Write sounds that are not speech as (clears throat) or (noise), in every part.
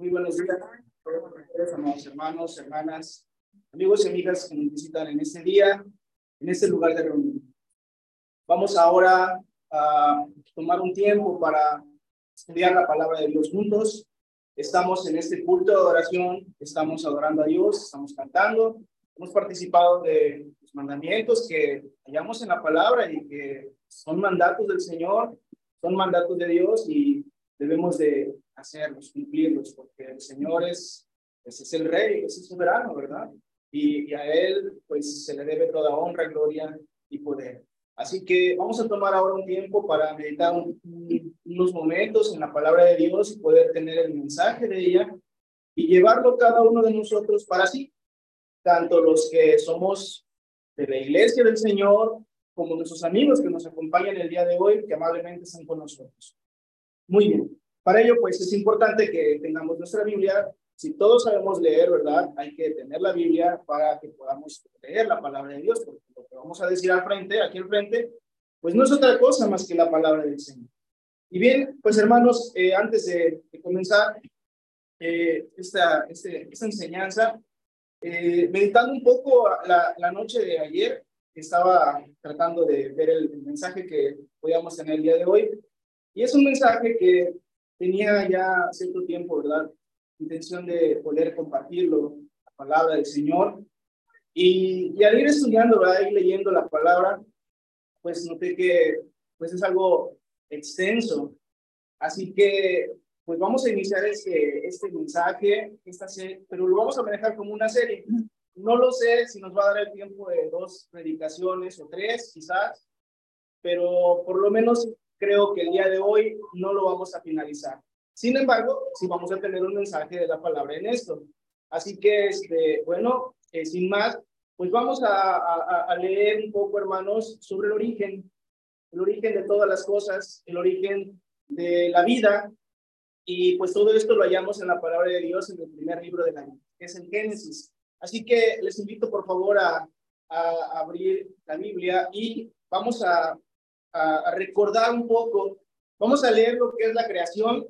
Muy buenos días, amados hermanos, hermanas, amigos y amigas que nos visitan en este día, en este lugar de reunión. Vamos ahora a tomar un tiempo para estudiar la palabra de Dios juntos. Estamos en este culto de adoración, estamos adorando a Dios, estamos cantando, hemos participado de los mandamientos que hallamos en la palabra y que son mandatos del Señor, son mandatos de Dios y debemos de hacerlos, cumplirlos, porque el Señor es, ese es el rey, es el soberano, ¿verdad? Y, y, a Él pues se le debe toda honra, gloria y poder. Así que vamos a tomar ahora un tiempo para meditar unos momentos en la palabra de Dios y poder tener el mensaje de ella y llevarlo cada uno de nosotros para sí, tanto los que somos de la iglesia del Señor como nuestros amigos que nos acompañan el día de hoy, que amablemente están con nosotros. Muy bien. Para ello, pues es importante que tengamos nuestra Biblia. Si todos sabemos leer, ¿verdad? Hay que tener la Biblia para que podamos leer la palabra de Dios, porque lo que vamos a decir al frente, aquí al frente, pues no es otra cosa más que la palabra del Señor. Y bien, pues hermanos, eh, antes de, comenzar eh, esta, este, esta enseñanza, eh, meditando un poco la, la noche de ayer, estaba tratando de ver el, el mensaje que podíamos tener el día de hoy, y es un mensaje que tenía ya cierto tiempo, ¿verdad? Intención de poder compartirlo, la palabra del Señor. Y, y al ir estudiando, ¿verdad? Ir leyendo la palabra, pues noté que pues es algo extenso. Así que, pues vamos a iniciar este, este mensaje, esta serie, pero lo vamos a manejar como una serie. No lo sé si nos va a dar el tiempo de dos predicaciones o tres, quizás, pero por lo menos creo que el día de hoy no lo vamos a finalizar. Sin embargo, sí vamos a tener un mensaje de la palabra en esto. Así que, este, bueno, eh, sin más, pues vamos a, a, a, leer un poco, hermanos, sobre el origen, el origen de todas las cosas, el origen de la vida. Y pues todo esto lo hallamos en la palabra de Dios en el primer libro de la Biblia, que es el Génesis. Así que les invito, por favor, a, a abrir la Biblia y vamos a a, recordar un poco. Vamos a leer lo que es la creación,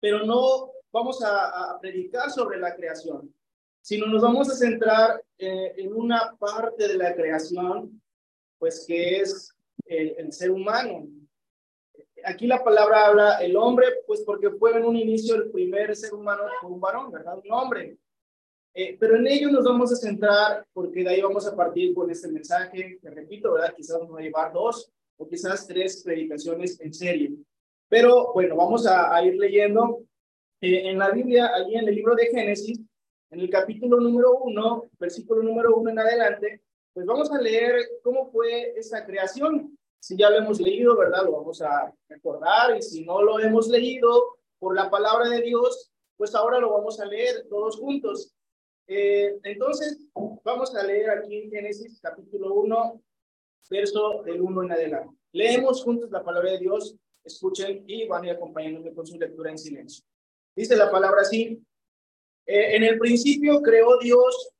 pero no vamos a, a predicar sobre la creación, sino nos vamos a centrar eh, en una parte de la creación, pues que es el, el, ser humano. Aquí la palabra habla el hombre, pues porque fue en un inicio el primer ser humano, un varón, ¿verdad? Un hombre. Eh, pero en ello nos vamos a centrar porque de ahí vamos a partir con este mensaje, que repito, ¿verdad? Quizás nos va a llevar dos, o quizás tres predicaciones en serie. Pero bueno, vamos a, a ir leyendo eh, en la Biblia, allí en el libro de Génesis, en el capítulo número uno, versículo número uno en adelante, pues vamos a leer cómo fue esa creación. Si ya lo hemos leído, ¿verdad? Lo vamos a recordar y si no lo hemos leído por la palabra de Dios, pues ahora lo vamos a leer todos juntos. Eh, entonces, vamos a leer aquí en Génesis capítulo 1, verso del 1 en adelante. Leemos juntos la palabra de Dios, escuchen y van a ir acompañándome con su lectura en silencio. Dice la palabra así, eh, en el principio creó Dios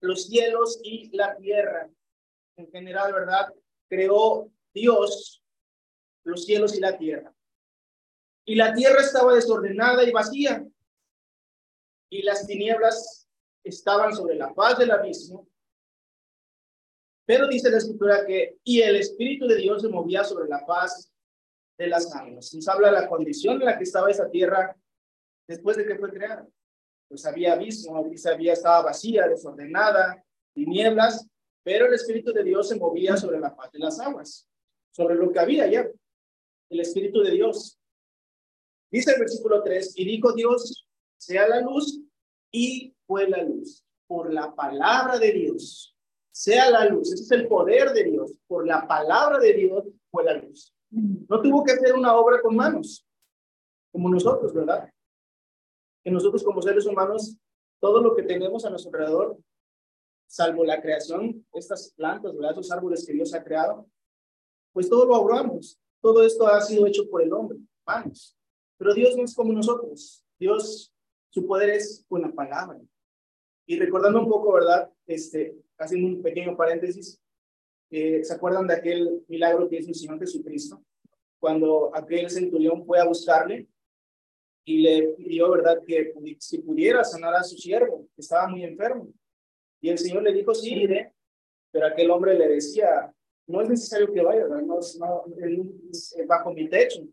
los cielos y la tierra. En general, ¿verdad? Creó Dios los cielos y la tierra. Y la tierra estaba desordenada y vacía. Y las tinieblas estaban sobre la faz del abismo pero dice la escritura que, y el Espíritu de Dios se movía sobre la paz de las aguas. Nos habla de la condición en la que estaba esa tierra después de que fue creada. Pues había abismo, había, estaba vacía, desordenada, tinieblas, pero el Espíritu de Dios se movía sobre la paz de las aguas, sobre lo que había ya. El Espíritu de Dios. Dice el versículo 3, y dijo Dios, sea la luz, y fue la luz, por la palabra de Dios sea la luz. Ese es el poder de Dios. Por la palabra de Dios fue la luz. No tuvo que hacer una obra con manos, como nosotros, ¿verdad? Que nosotros como seres humanos, todo lo que tenemos a nuestro alrededor, salvo la creación, estas plantas, ¿verdad? Esos árboles que Dios ha creado, pues todo lo ahorramos. Todo esto ha sido hecho por el hombre, manos. Pero Dios no es como nosotros. Dios, su poder es con la palabra. Y recordando un poco, ¿verdad? Este, haciendo un pequeño paréntesis, eh, ¿se acuerdan de aquel milagro que hizo el Señor Jesucristo? Cuando aquel centurión fue a buscarle y le pidió, ¿verdad?, que si pudiera sanar a su siervo, que estaba muy enfermo. Y el Señor le dijo, sí, iré, pero aquel hombre le decía, no es necesario que vaya, ¿verdad? No, no, bajo mi techo.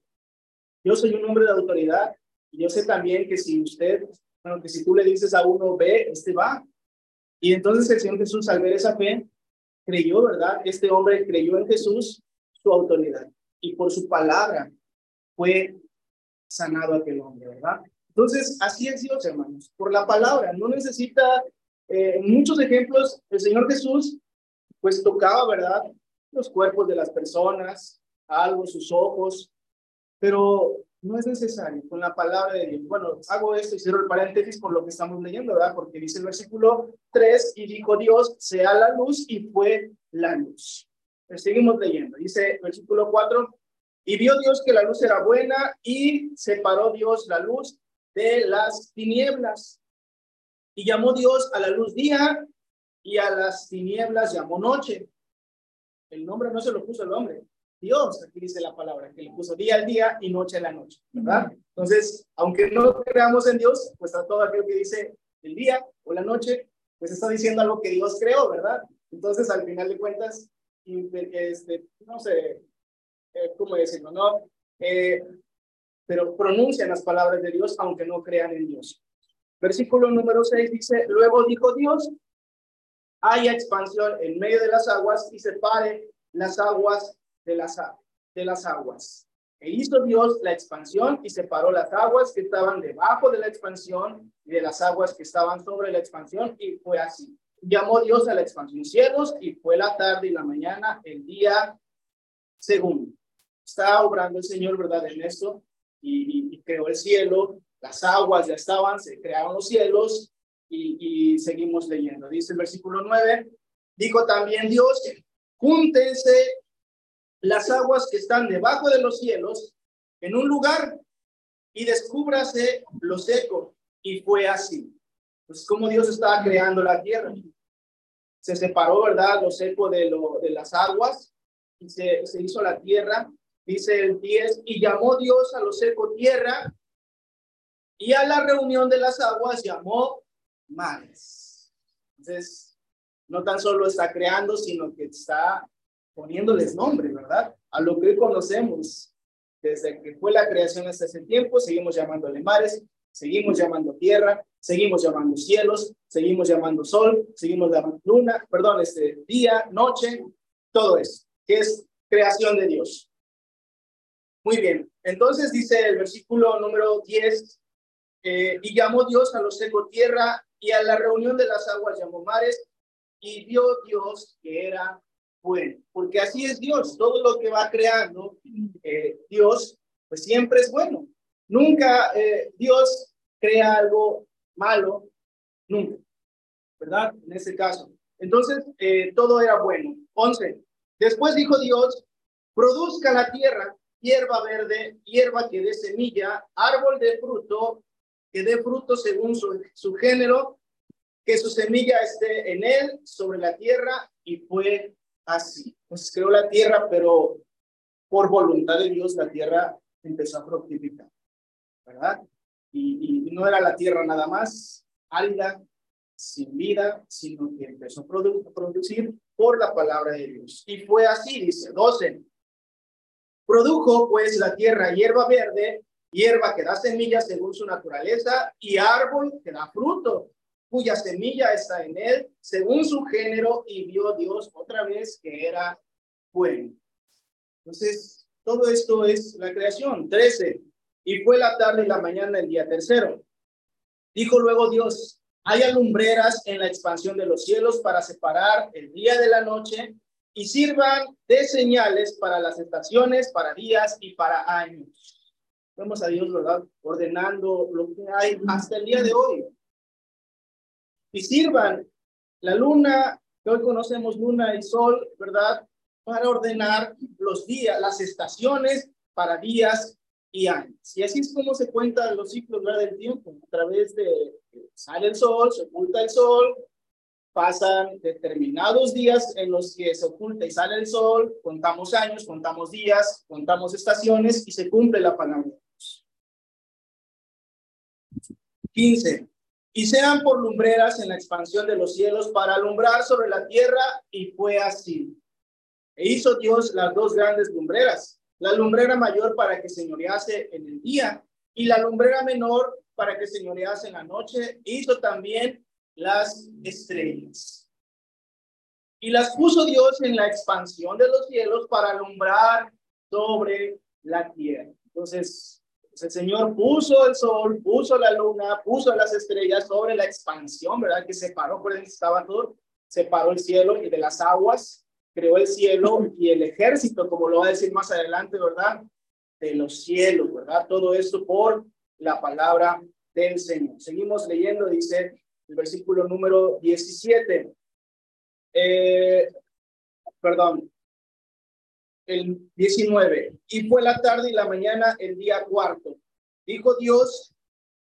Yo soy un hombre de autoridad y yo sé también que si usted, bueno, que si tú le dices a uno, ve, este va. Y entonces el Señor Jesús, al ver esa fe, creyó, ¿verdad? Este hombre creyó en Jesús, su autoridad. Y por su palabra fue sanado aquel hombre, ¿verdad? Entonces, así es Dios, hermanos, por la palabra. No necesita eh, muchos ejemplos. El Señor Jesús, pues tocaba, ¿verdad? Los cuerpos de las personas, algo, sus ojos, pero no es necesario con la palabra de Dios. Bueno, hago esto y cierro el paréntesis por lo que estamos leyendo, ¿verdad? Porque dice el versículo 3, y dijo Dios, sea la luz, y fue la luz. seguimos leyendo. Dice versículo 4, y vio Dios que la luz era buena y separó Dios la luz de las tinieblas. Y llamó Dios a la luz día y a las tinieblas llamó noche. El nombre no se lo puso el hombre. Dios, aquí dice la palabra, que le puso día al día y noche a la noche, ¿verdad? Entonces, aunque no creamos en Dios, pues a todo aquello que dice el día o la noche, pues está diciendo algo que Dios creó, ¿verdad? Entonces, al final de cuentas, este, no sé, eh, ¿cómo decirlo? No, eh, pero pronuncian las palabras de Dios aunque no crean en Dios. Versículo número 6 dice, luego dijo Dios, haya expansión en medio de las aguas y separe las aguas de las, de las aguas. E hizo Dios la expansión y separó las aguas que estaban debajo de la expansión y de las aguas que estaban sobre la expansión y fue así. Llamó Dios a la expansión cielos y fue la tarde y la mañana el día segundo está obrando el Señor, ¿verdad? En esto, y, creó el cielo, las aguas ya estaban, se crearon los cielos, y, seguimos leyendo. Dice el versículo 9, dijo también Dios, júntense las aguas que están debajo de los cielos en un lugar y descúbrase lo seco. Y fue así. Pues como Dios estaba creando la tierra. Se separó, ¿verdad? Lo seco de, lo, de las aguas y se, se hizo la tierra Dice el 10, y llamó Dios a lo seco tierra, y a la reunión de las aguas llamó mares. Entonces, no tan solo está creando, sino que está poniéndoles nombre, ¿verdad? A lo que hoy conocemos. Desde que fue la creación hasta ese tiempo, seguimos llamándole mares, seguimos llamando tierra, seguimos llamando cielos, seguimos llamando sol, seguimos llamando luna, perdón, este día, noche, todo eso, que es creación de Dios. Muy bien, entonces dice el versículo número 10, eh, y llamó Dios a los seco tierra y a la reunión de las aguas llamó mares y vio Dios que era bueno, porque así es Dios, todo lo que va creando eh, Dios, pues siempre es bueno. Nunca eh, Dios crea algo malo, nunca, ¿verdad? En ese caso. Entonces, todo era bueno. 11. Después dijo Dios, produzca la tierra hierba verde, hierba que dé semilla, árbol de fruto, que dé fruto según su, su género, que su semilla esté en él, sobre la tierra, y fue así. Pues creó la tierra, pero por voluntad de Dios la tierra empezó a fructificar, ¿verdad? Y, y no era la tierra nada más árida, sin vida, sino que empezó a producir por la palabra de Dios. Y fue así, dice 12. Produjo pues la tierra hierba verde, hierba que da semillas según su naturaleza, y árbol que da fruto, cuya semilla está en él, según su género, y vio Dios otra vez que era bueno. Entonces, todo esto es la creación. Trece. Y fue la tarde y la mañana el día tercero. Dijo luego Dios, hay alumbreras en la expansión de los cielos para separar el día de la noche y sirvan de señales para las estaciones, para días y para años. Vemos a Dios, ¿verdad? Ordenando lo que hay hasta el día de hoy. Y sirvan la luna, que hoy conocemos luna y sol, ¿verdad? Para ordenar los días, las estaciones para días y años. Y así es como se cuentan los ciclos ¿verdad? del tiempo, a través de sale el sol, se oculta el sol, pasan determinados días en los que se oculta y sale el sol, contamos años, contamos días, contamos estaciones y se cumple la palabra 15. Y sean por lumbreras en la expansión de los cielos para alumbrar sobre la tierra, y fue así. E hizo Dios las dos grandes lumbreras, la lumbrera mayor para que señorease en el día, y la lumbrera menor para que señorease en la noche. Hizo también las estrellas. Y las puso Dios en la expansión de los cielos para alumbrar sobre la tierra. Entonces, pues, el Señor puso el sol, puso la luna, puso las estrellas sobre la expansión, ¿verdad? Que separó, por el estaba todo, separó el cielo y de las aguas, creó el cielo y el ejército, como lo va a decir más adelante, ¿verdad? De los cielos, ¿verdad? Todo esto por la palabra del Señor. Seguimos leyendo, dice el versículo número 17. Eh, perdón, el 19. Y fue la tarde y la mañana el día cuarto. Dijo Dios,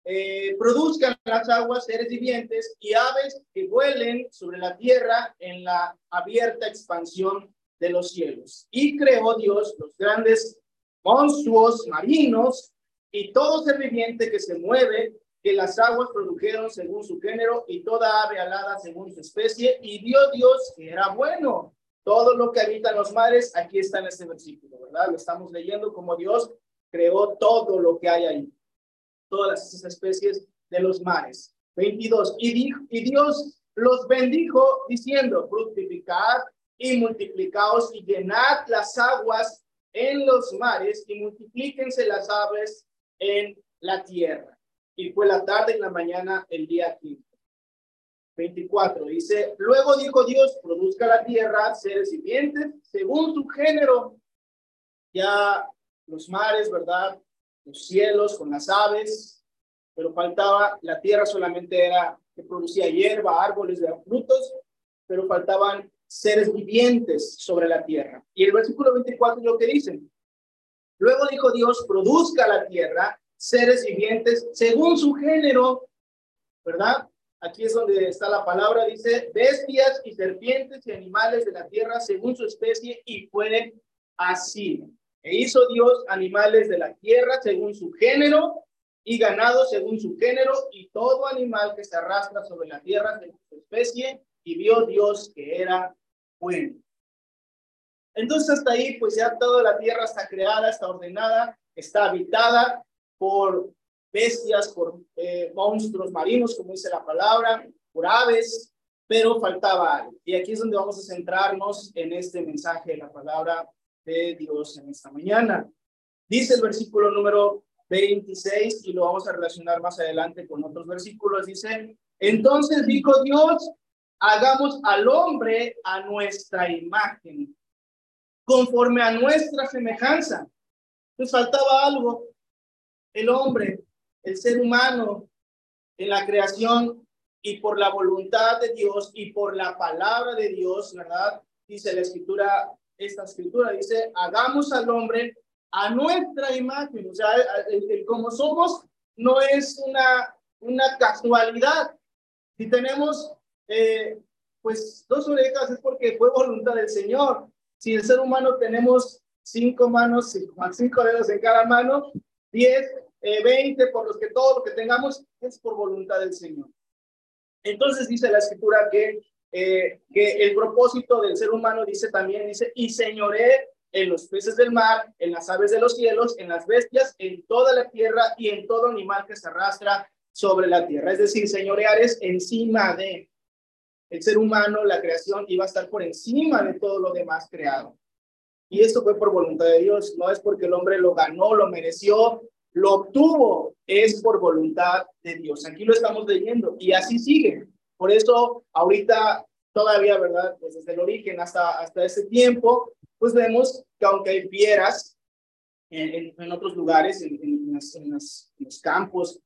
eh, produzcan las aguas seres vivientes y aves que vuelen sobre la tierra en la abierta expansión de los cielos. Y creó Dios los grandes monstruos marinos y todo ser viviente que se mueve, que las aguas produjeron según su género y toda ave alada según su especie. Y vio Dios que era bueno. Todo lo que habita en los mares, aquí está en este versículo, ¿verdad? Lo estamos leyendo como Dios creó todo lo que hay ahí, todas esas especies de los mares. 22. Y, y Dios los bendijo diciendo, fructificad y multiplicaos y llenad las aguas en los mares y multiplíquense las aves en la tierra. Y fue la tarde y la mañana el día quinto. 24 dice, luego dijo Dios, produzca la tierra seres vivientes según su género. Ya los mares, ¿verdad? Los cielos con las aves, pero faltaba, la tierra solamente era que producía hierba, árboles, de frutos, pero faltaban seres vivientes sobre la tierra. Y el versículo 24 es lo que dice. Luego dijo Dios, produzca la tierra seres vivientes según su género, ¿verdad? Aquí es donde está la palabra, dice, bestias y serpientes y animales de la tierra según su especie y fue así. E hizo Dios animales de la tierra según su género y ganado según su género y todo animal que se arrastra sobre la tierra según su especie y vio Dios que era bueno. Entonces hasta ahí, pues ya toda la tierra está creada, está ordenada, está habitada por bestias, por eh, monstruos marinos, como dice la palabra, por aves, pero faltaba algo. Y aquí es donde vamos a centrarnos en este mensaje de la palabra de Dios en esta mañana. Dice el versículo número 26 y lo vamos a relacionar más adelante con otros versículos. Dice, entonces dijo Dios, hagamos al hombre a nuestra imagen, conforme a nuestra semejanza. Pues faltaba algo. El hombre el ser humano en la creación y por la voluntad de Dios y por la palabra de Dios, ¿verdad? Dice la escritura, esta escritura dice, hagamos al hombre a nuestra imagen, o sea, como somos no es una, una casualidad. Si tenemos eh, pues dos orejas es porque fue voluntad del Señor. Si el ser humano tenemos cinco manos, cinco dedos en cada mano, diez 20, eh, por los que todo lo que tengamos es por voluntad del Señor. Entonces dice la escritura que, eh, que el propósito del ser humano dice también, dice, y señoré en los peces del mar, en las aves de los cielos, en las bestias, en toda la tierra y en todo animal que se arrastra sobre la tierra. Es decir, señorear es encima de el ser humano, la creación iba a estar por encima de todo lo demás creado. Y esto fue por voluntad de Dios, no es porque el hombre lo ganó, lo mereció, lo obtuvo es por voluntad de Dios. Aquí lo estamos leyendo y así sigue. Por eso ahorita todavía, ¿verdad? Pues desde el origen hasta, hasta ese tiempo, pues vemos que aunque hay fieras en, en, otros lugares, en, en, los campos,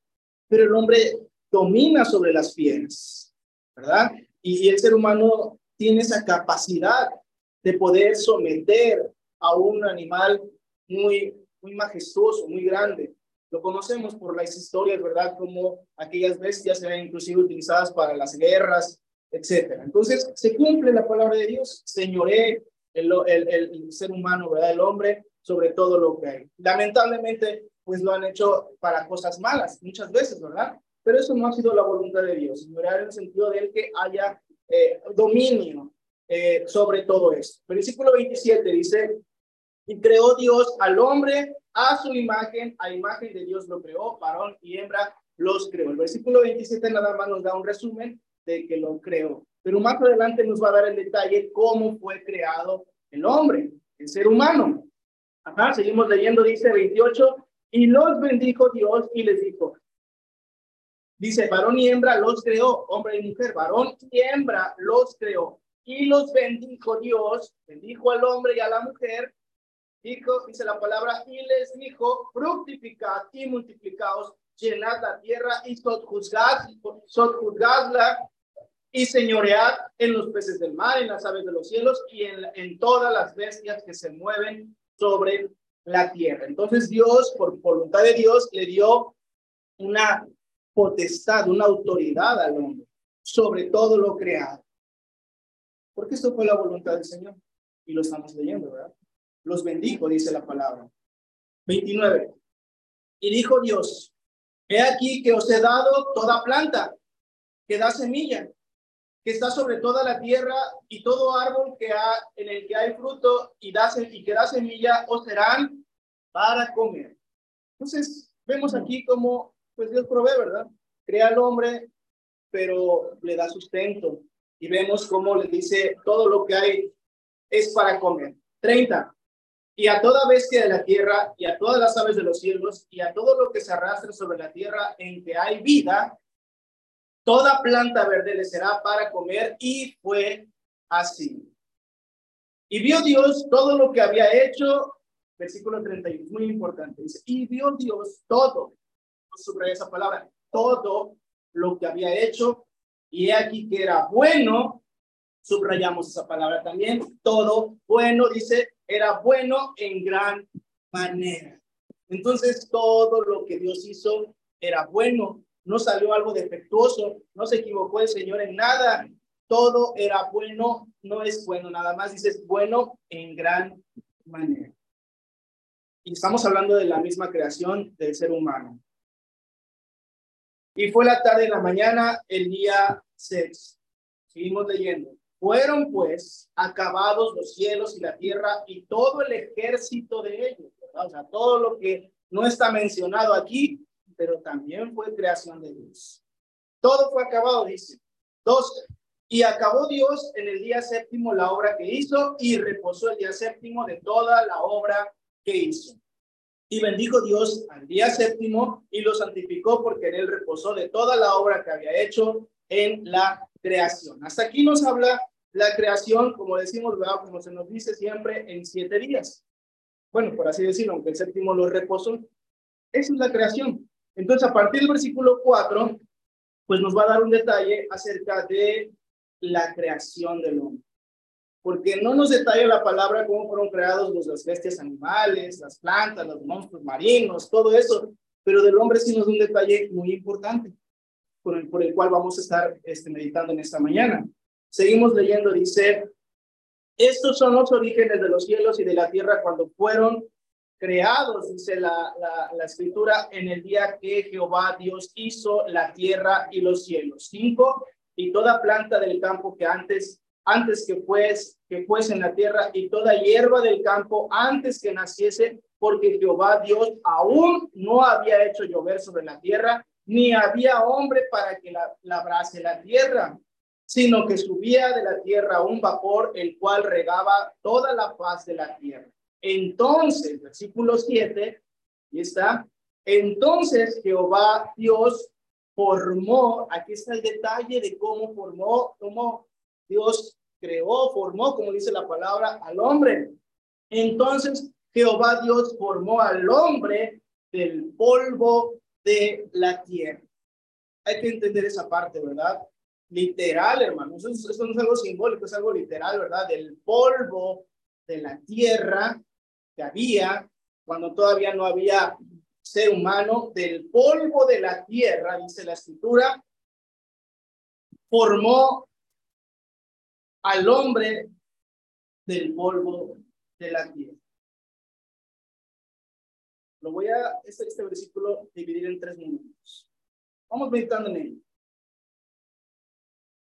pero el hombre domina sobre las fieras, ¿verdad? Y el ser humano tiene esa capacidad de poder someter a un animal muy muy majestuoso, muy grande. Lo conocemos por las historias, ¿verdad? Como aquellas bestias eran inclusive utilizadas para las guerras, etcétera. Entonces, se cumple la palabra de Dios, señoré el, el, el, ser humano, ¿verdad? El hombre sobre todo lo que hay. Lamentablemente, pues lo han hecho para cosas malas, muchas veces, ¿verdad? pero eso no ha sido la voluntad de Dios, ignorar en el sentido de que haya eh, dominio eh, sobre todo esto. Versículo 27 dice, y creó Dios al hombre a su imagen, a imagen de Dios lo creó, varón y hembra los creó. El versículo 27 nada más nos da un resumen de que lo creó, pero más adelante nos va a dar el detalle cómo fue creado el hombre, el ser humano. Ajá, seguimos leyendo, dice 28, y los bendijo Dios y les dijo, dice, varón y hembra los creó, hombre y mujer, varón y hembra los creó, y los bendijo Dios, bendijo al hombre y a la mujer, dijo, dice la palabra, y les dijo, fructificad y multiplicaos, llenad la tierra y sojuzgadla y señoread en los peces del mar, en las aves de los cielos y en, en todas las bestias que se mueven sobre la tierra. Entonces Dios, por voluntad de Dios, le dio una potestad, una autoridad al hombre sobre todo lo creado. Porque esto fue la voluntad del Señor. Y lo estamos leyendo, ¿verdad? Los bendijo, dice la palabra. 29. Y dijo Dios, he aquí que os he dado toda planta que da semilla, que está sobre toda la tierra, y todo árbol que ha, en el que hay fruto y, da, que da semilla, os serán para comer. Entonces, vemos aquí cómo pues Dios provee, ¿verdad? Crea al hombre, pero le da sustento. Y vemos cómo le dice, todo lo que hay es para comer. 30. Y a toda bestia de la tierra, y a todas las aves de los cielos, y a todo lo que se arrastra sobre la tierra en que hay vida, toda planta verde le será para comer, y fue así. Y vio Dios todo lo que había hecho, versículo 31, muy importante, dice, y vio Dios todo, sobre esa palabra, todo lo que había hecho, y he aquí que era bueno, subrayamos esa palabra también, todo bueno, dice, era bueno en gran manera. Entonces, todo lo que Dios hizo era bueno, no salió algo defectuoso, no se equivocó el Señor en nada, todo era bueno, no es bueno, nada más dices bueno en gran manera. Y estamos hablando de la misma creación del ser humano. Y fue la tarde y la mañana el día 6. Seguimos leyendo. Fueron pues acabados los cielos y la tierra y todo el ejército de ellos. O sea, todo lo que no está mencionado aquí, pero también fue creación de Dios. Todo fue acabado, dice. Dos. Y acabó Dios en el día séptimo la obra que hizo y reposó el día séptimo de toda la obra que hizo. Y bendijo Dios al día séptimo y lo santificó porque en él reposó de toda la obra que había hecho en la creación. Hasta aquí nos habla la creación, como decimos, como se nos dice siempre, en siete días. Bueno, por así decirlo, aunque el séptimo lo reposó. Esa es la creación. Entonces, a partir del versículo 4, pues nos va a dar un detalle acerca de la creación del hombre porque no nos detalla la palabra cómo fueron creados los, las bestias animales, las plantas, los monstruos marinos, todo eso, pero del hombre sí nos da un detalle muy importante, por el, por el cual vamos a estar este, meditando en esta mañana. Seguimos leyendo, dice, estos son los orígenes de los cielos y de la tierra cuando fueron creados, dice la, la, la escritura, en el día que Jehová Dios hizo la tierra y los cielos. Cinco, y toda planta del campo que antes antes que pues que fuese en la tierra y toda hierba del campo antes que naciese, porque Jehová Dios aún no había hecho llover sobre la tierra, ni había hombre para que la, labrase la tierra, sino que subía de la tierra un vapor, el cual regaba toda la faz de la tierra. Entonces, versículo 7, y está, entonces Jehová Dios formó, aquí está el detalle de cómo formó, cómo Dios creó, formó, como dice la palabra, al hombre. Entonces Jehová Dios formó al hombre del polvo de la tierra. Hay que entender esa parte, ¿verdad? Literal, hermanos. Eso, no es algo simbólico, es algo literal, ¿verdad? Del polvo de la tierra que había cuando todavía no había ser humano, del polvo de la tierra, dice la escritura, formó al hombre del polvo de la tierra. Lo voy a, este, este versículo, dividir en tres momentos. Vamos meditando en ello.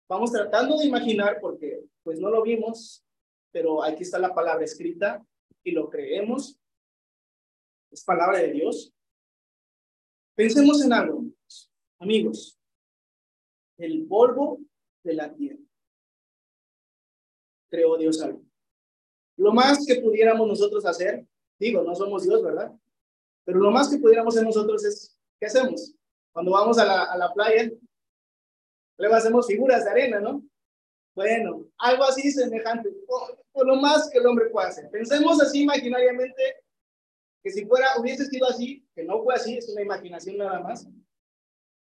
Vamos tratando de imaginar porque pues no lo vimos, pero aquí está la palabra escrita y lo creemos. Es palabra de Dios. Pensemos en algo, amigos. El polvo de la tierra. Creó Dios algo. Lo más que pudiéramos nosotros hacer, digo, no somos Dios, ¿verdad? Pero lo más que pudiéramos hacer nosotros es, ¿qué hacemos? Cuando vamos a la, a la playa, luego hacemos figuras de arena, ¿no? Bueno, algo así semejante, por, lo más que el hombre puede hacer. Pensemos así imaginariamente, que si fuera, hubiese sido así, que no fue así, es una imaginación nada más.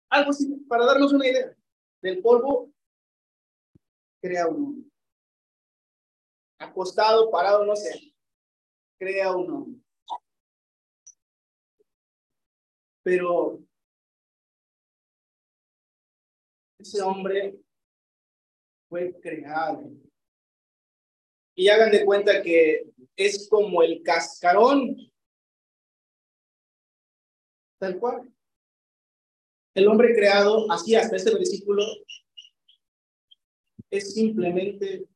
Algo así, para darnos una idea. Del polvo, crea un hombre. Acostado, parado, no sé. Crea un hombre. Pero ese hombre fue creado. Y hagan de cuenta que es como el cascarón. Tal cual. El hombre creado, así hasta este versículo, es simplemente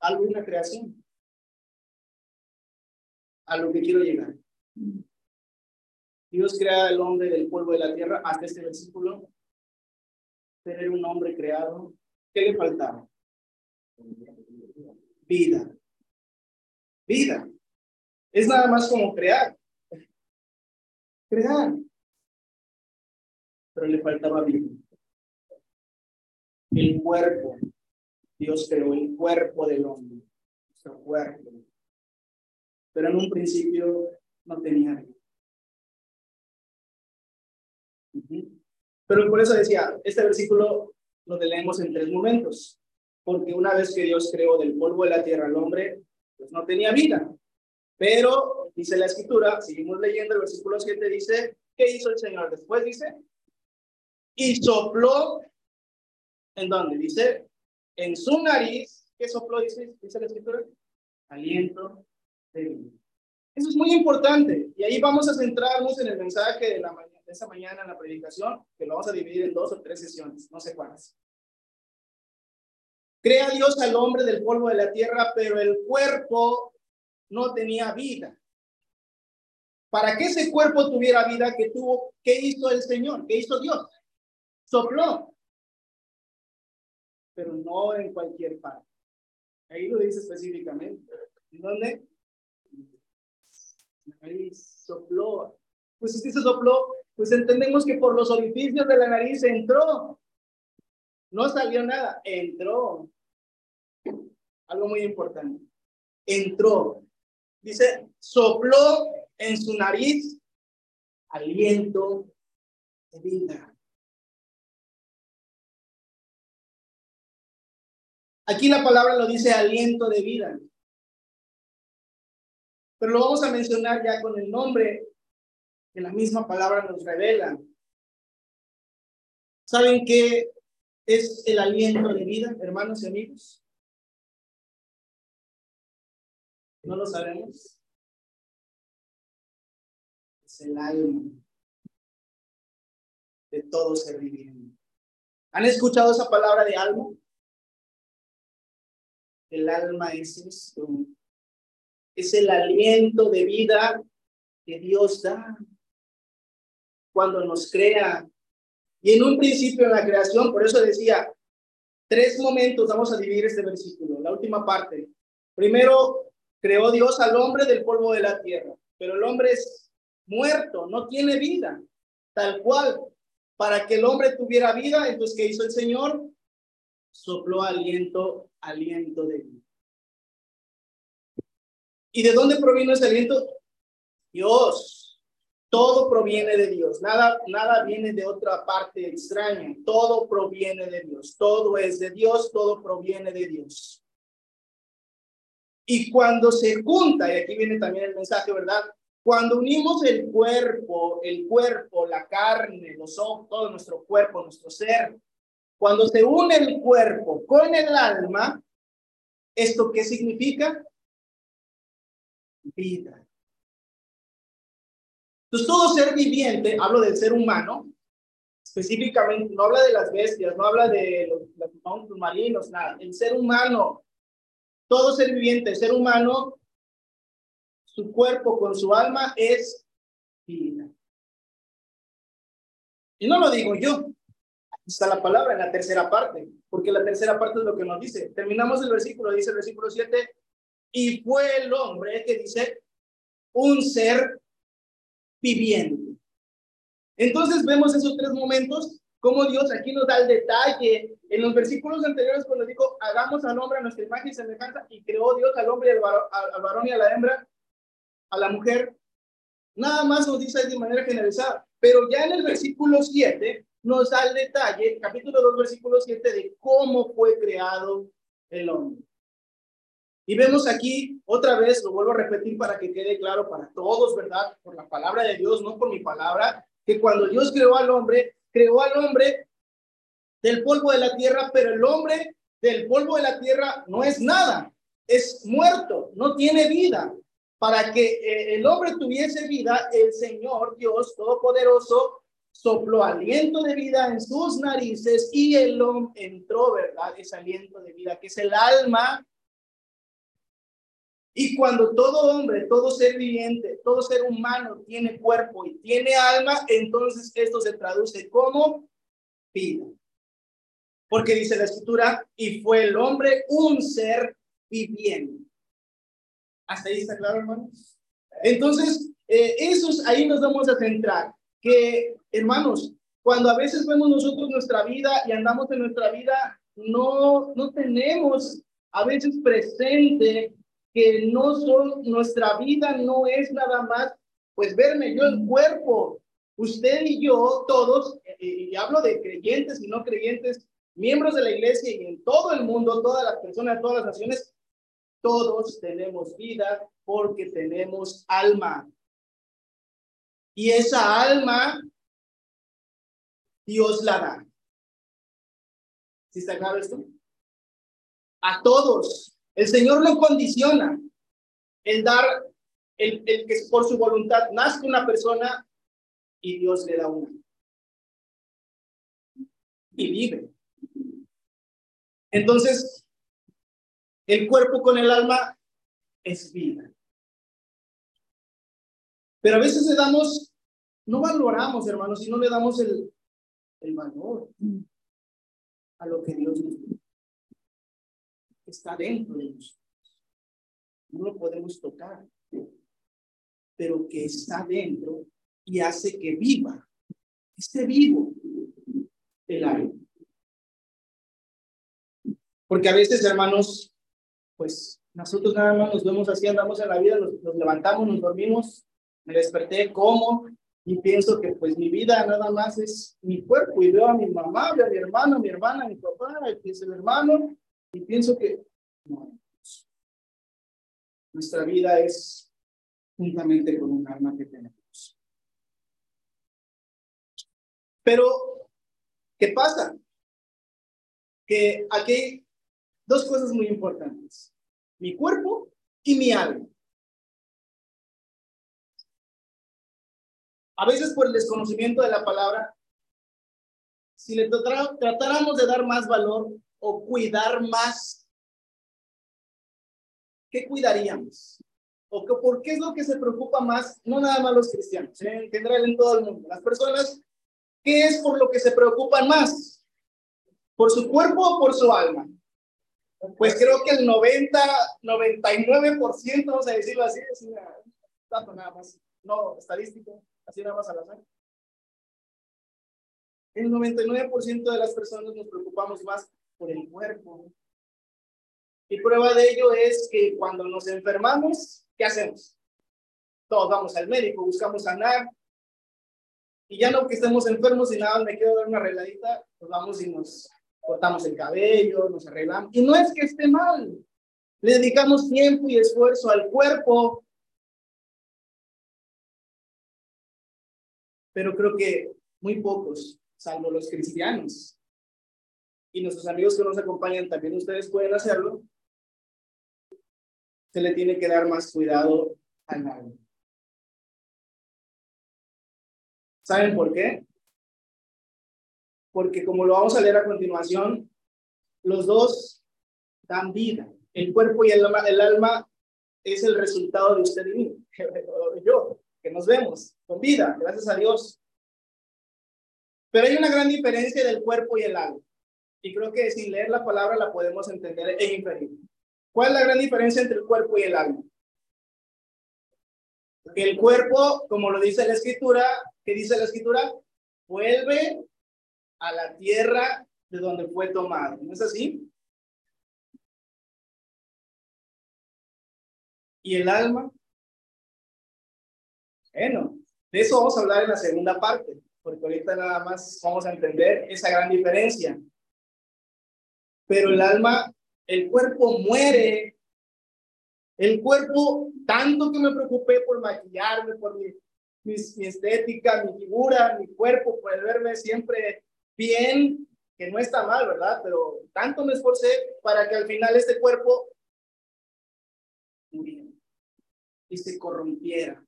algo de una creación. A lo que quiero llegar. Dios crea al hombre del polvo de la tierra hasta este versículo. Tener un hombre creado. ¿Qué le faltaba? Vida. Vida. Es nada más como crear. Crear. Pero le faltaba vida. El cuerpo. Dios creó el cuerpo del hombre. Nuestro cuerpo. Pero en un principio no tenía vida. Pero por eso decía, este versículo lo leemos en tres momentos, porque una vez que Dios creó del polvo de la tierra al hombre, pues no tenía vida. Pero dice la escritura, seguimos leyendo el versículo 7, dice, ¿qué hizo el Señor? Después dice, y sopló, ¿en dónde? Dice, en su nariz, ¿qué sopló? Dice, dice la escritura, aliento de vida. Eso es muy importante. Y ahí vamos a centrarnos en el mensaje de la esa mañana la predicación, que lo vamos a dividir en dos o tres sesiones, no sé cuántas. Crea Dios al hombre del polvo de la tierra, pero el cuerpo no tenía vida. Para que ese cuerpo tuviera vida que tuvo, ¿qué hizo el Señor? ¿Qué hizo Dios? Sopló. Pero no en cualquier parte. Ahí lo dice específicamente. ¿En dónde? Ahí sopló. Pues si se sopló, pues entendemos que por los orificios de la nariz entró. No salió nada, entró. Algo muy importante. Entró. Dice, sopló en su nariz aliento de vida. Aquí la palabra lo dice aliento de vida. Pero lo vamos a mencionar ya con el nombre que la misma palabra nos revela. ¿Saben qué es el aliento de vida, hermanos y amigos? ¿No lo sabemos? Es el alma de todo ser viviente. ¿Han escuchado esa palabra de alma? El alma es esto. Es el aliento de vida que Dios da cuando nos crea. Y en un principio en la creación, por eso decía, tres momentos, vamos a dividir este versículo, la última parte. Primero, creó Dios al hombre del polvo de la tierra, pero el hombre es muerto, no tiene vida, tal cual. Para que el hombre tuviera vida, entonces, ¿qué hizo el Señor? Sopló aliento, aliento de vida. ¿Y de dónde provino ese aliento? Dios. Todo proviene de Dios, nada, nada viene de otra parte extraña, todo proviene de Dios, todo es de Dios, todo proviene de Dios. Y cuando se junta, y aquí viene también el mensaje, ¿verdad? Cuando unimos el cuerpo, el cuerpo, la carne, los ojos, todo nuestro cuerpo, nuestro ser, cuando se une el cuerpo con el alma, ¿esto qué significa? Vida. Entonces, todo ser viviente, hablo del ser humano, específicamente, no habla de las bestias, no habla de los, los marinos, nada. El ser humano, todo ser viviente, ser humano, su cuerpo con su alma es vida. Y no lo digo yo, está la palabra en la tercera parte, porque la tercera parte es lo que nos dice. Terminamos el versículo, dice el versículo 7, y fue el hombre que dice, un ser viviente. Entonces vemos esos tres momentos, como Dios aquí nos da el detalle. En los versículos anteriores, cuando dijo, hagamos al hombre a nuestra imagen y semejanza, y creó Dios al hombre, al al varón y a la hembra, a la mujer, nada más nos dice de manera generalizada. Pero ya en el versículo 7 nos da el detalle, capítulo 2, versículo 7, de cómo fue creado el hombre. Y vemos aquí, otra vez, lo vuelvo a repetir para que quede claro para todos, ¿verdad? Por la palabra de Dios, no por mi palabra, que cuando Dios creó al hombre, creó al hombre del polvo de la tierra, pero el hombre del polvo de la tierra no es nada, es muerto, no tiene vida. Para que eh, el hombre tuviese vida, el Señor Dios Todopoderoso sopló aliento de vida en sus narices y el hombre entró, ¿verdad? Ese aliento de vida, que es el alma y cuando todo hombre, todo ser viviente, todo ser humano tiene cuerpo y tiene alma, entonces esto se traduce como vida. Porque dice la escritura, y fue el hombre un ser viviente. ¿Hasta ahí está claro, hermanos? Entonces, eh, esos ahí nos vamos a centrar. Que, hermanos, cuando a veces vemos nosotros nuestra vida y andamos en nuestra vida, no, no tenemos a veces presente que no son, nuestra vida no es nada más, pues verme yo el cuerpo, usted y yo, todos, y hablo de creyentes y no creyentes, miembros de la iglesia y en todo el mundo, todas las personas, todas las naciones, todos tenemos vida porque tenemos alma. Y esa alma, Dios la da. ¿Sí está claro esto? A todos. El Señor lo condiciona. El dar, el, el que por su voluntad nazca una persona y Dios le da una. Y vive. Entonces, el cuerpo con el alma es vida. Pero a veces le damos, no valoramos, hermanos, y no le damos el, el valor a lo que Dios nos da está dentro de nosotros. No lo podemos tocar, pero que está dentro y hace que viva, esté vivo el aire. Porque a veces, hermanos, pues nosotros nada más nos vemos así, andamos en la vida, nos, levantamos, nos dormimos, me desperté, como, y pienso que pues mi vida nada más es mi cuerpo y veo a mi mamá, veo a mi hermano, a mi hermana, a mi papá, es el hermano, y pienso que nuestra vida es juntamente con un alma que tenemos. Pero, ¿qué pasa? Que aquí hay dos cosas muy importantes. Mi cuerpo y mi alma. A veces por el desconocimiento de la palabra, si le tratáramos de dar más valor o cuidar más ¿qué cuidaríamos? ¿O que, por qué es lo que se preocupa más, no nada más los cristianos, ¿eh? en general en todo el mundo? Las personas, ¿qué es por lo que se preocupan más? ¿Por su cuerpo o por su alma? Pues creo que el 90, 99%, vamos a decirlo así, es tanto nada más, no estadístico, así nada más al azar. El 99% de las personas nos preocupamos más por el cuerpo y prueba de ello es que cuando nos enfermamos, ¿qué hacemos? Todos vamos al médico, buscamos sanar. Y ya no que estemos enfermos y nada, me quiero dar una arregladita, pues vamos y nos cortamos el cabello, nos arreglamos. Y no es que esté mal. Le dedicamos tiempo y esfuerzo al cuerpo. Pero creo que muy pocos, salvo los cristianos, y nuestros amigos que nos acompañan, también ustedes pueden hacerlo, se le tiene que dar más cuidado al alma. ¿Saben por qué? porque como lo vamos a leer a continuación, los dos dan vida. El cuerpo y el alma, el alma es el resultado de usted y mí, (laughs) yo, que nos vemos con vida, gracias a Dios. Pero hay una gran diferencia del cuerpo y el alma. Y creo que sin leer la palabra la podemos entender e inferir. ¿Cuál es la gran diferencia entre el cuerpo y el alma? Que el cuerpo, como lo dice la escritura, ¿qué dice la escritura? Vuelve a la tierra de donde fue tomado. ¿No es así? ¿Y el alma? Bueno, de eso vamos a hablar en la segunda parte, porque ahorita nada más vamos a entender esa gran diferencia. Pero el alma, el cuerpo muere. El cuerpo, tanto que me preocupé por maquillarme, por mi, mi, mi estética, mi figura, mi cuerpo, por verme siempre bien, que no está mal, ¿verdad? Pero tanto me esforcé para que al final este cuerpo muriera y se corrompiera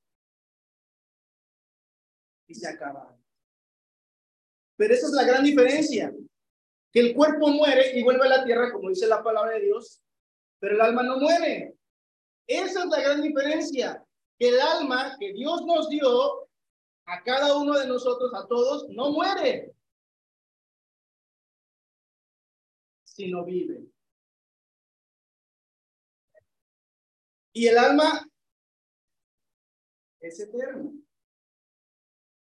y se acabara. Pero esa es la gran diferencia, que el cuerpo muere y vuelve a la tierra, como dice la palabra de Dios, pero el alma no muere. Esa es la gran diferencia, que el alma que Dios nos dio a cada uno de nosotros, a todos, no muere, sino vive. Y el alma es eterno.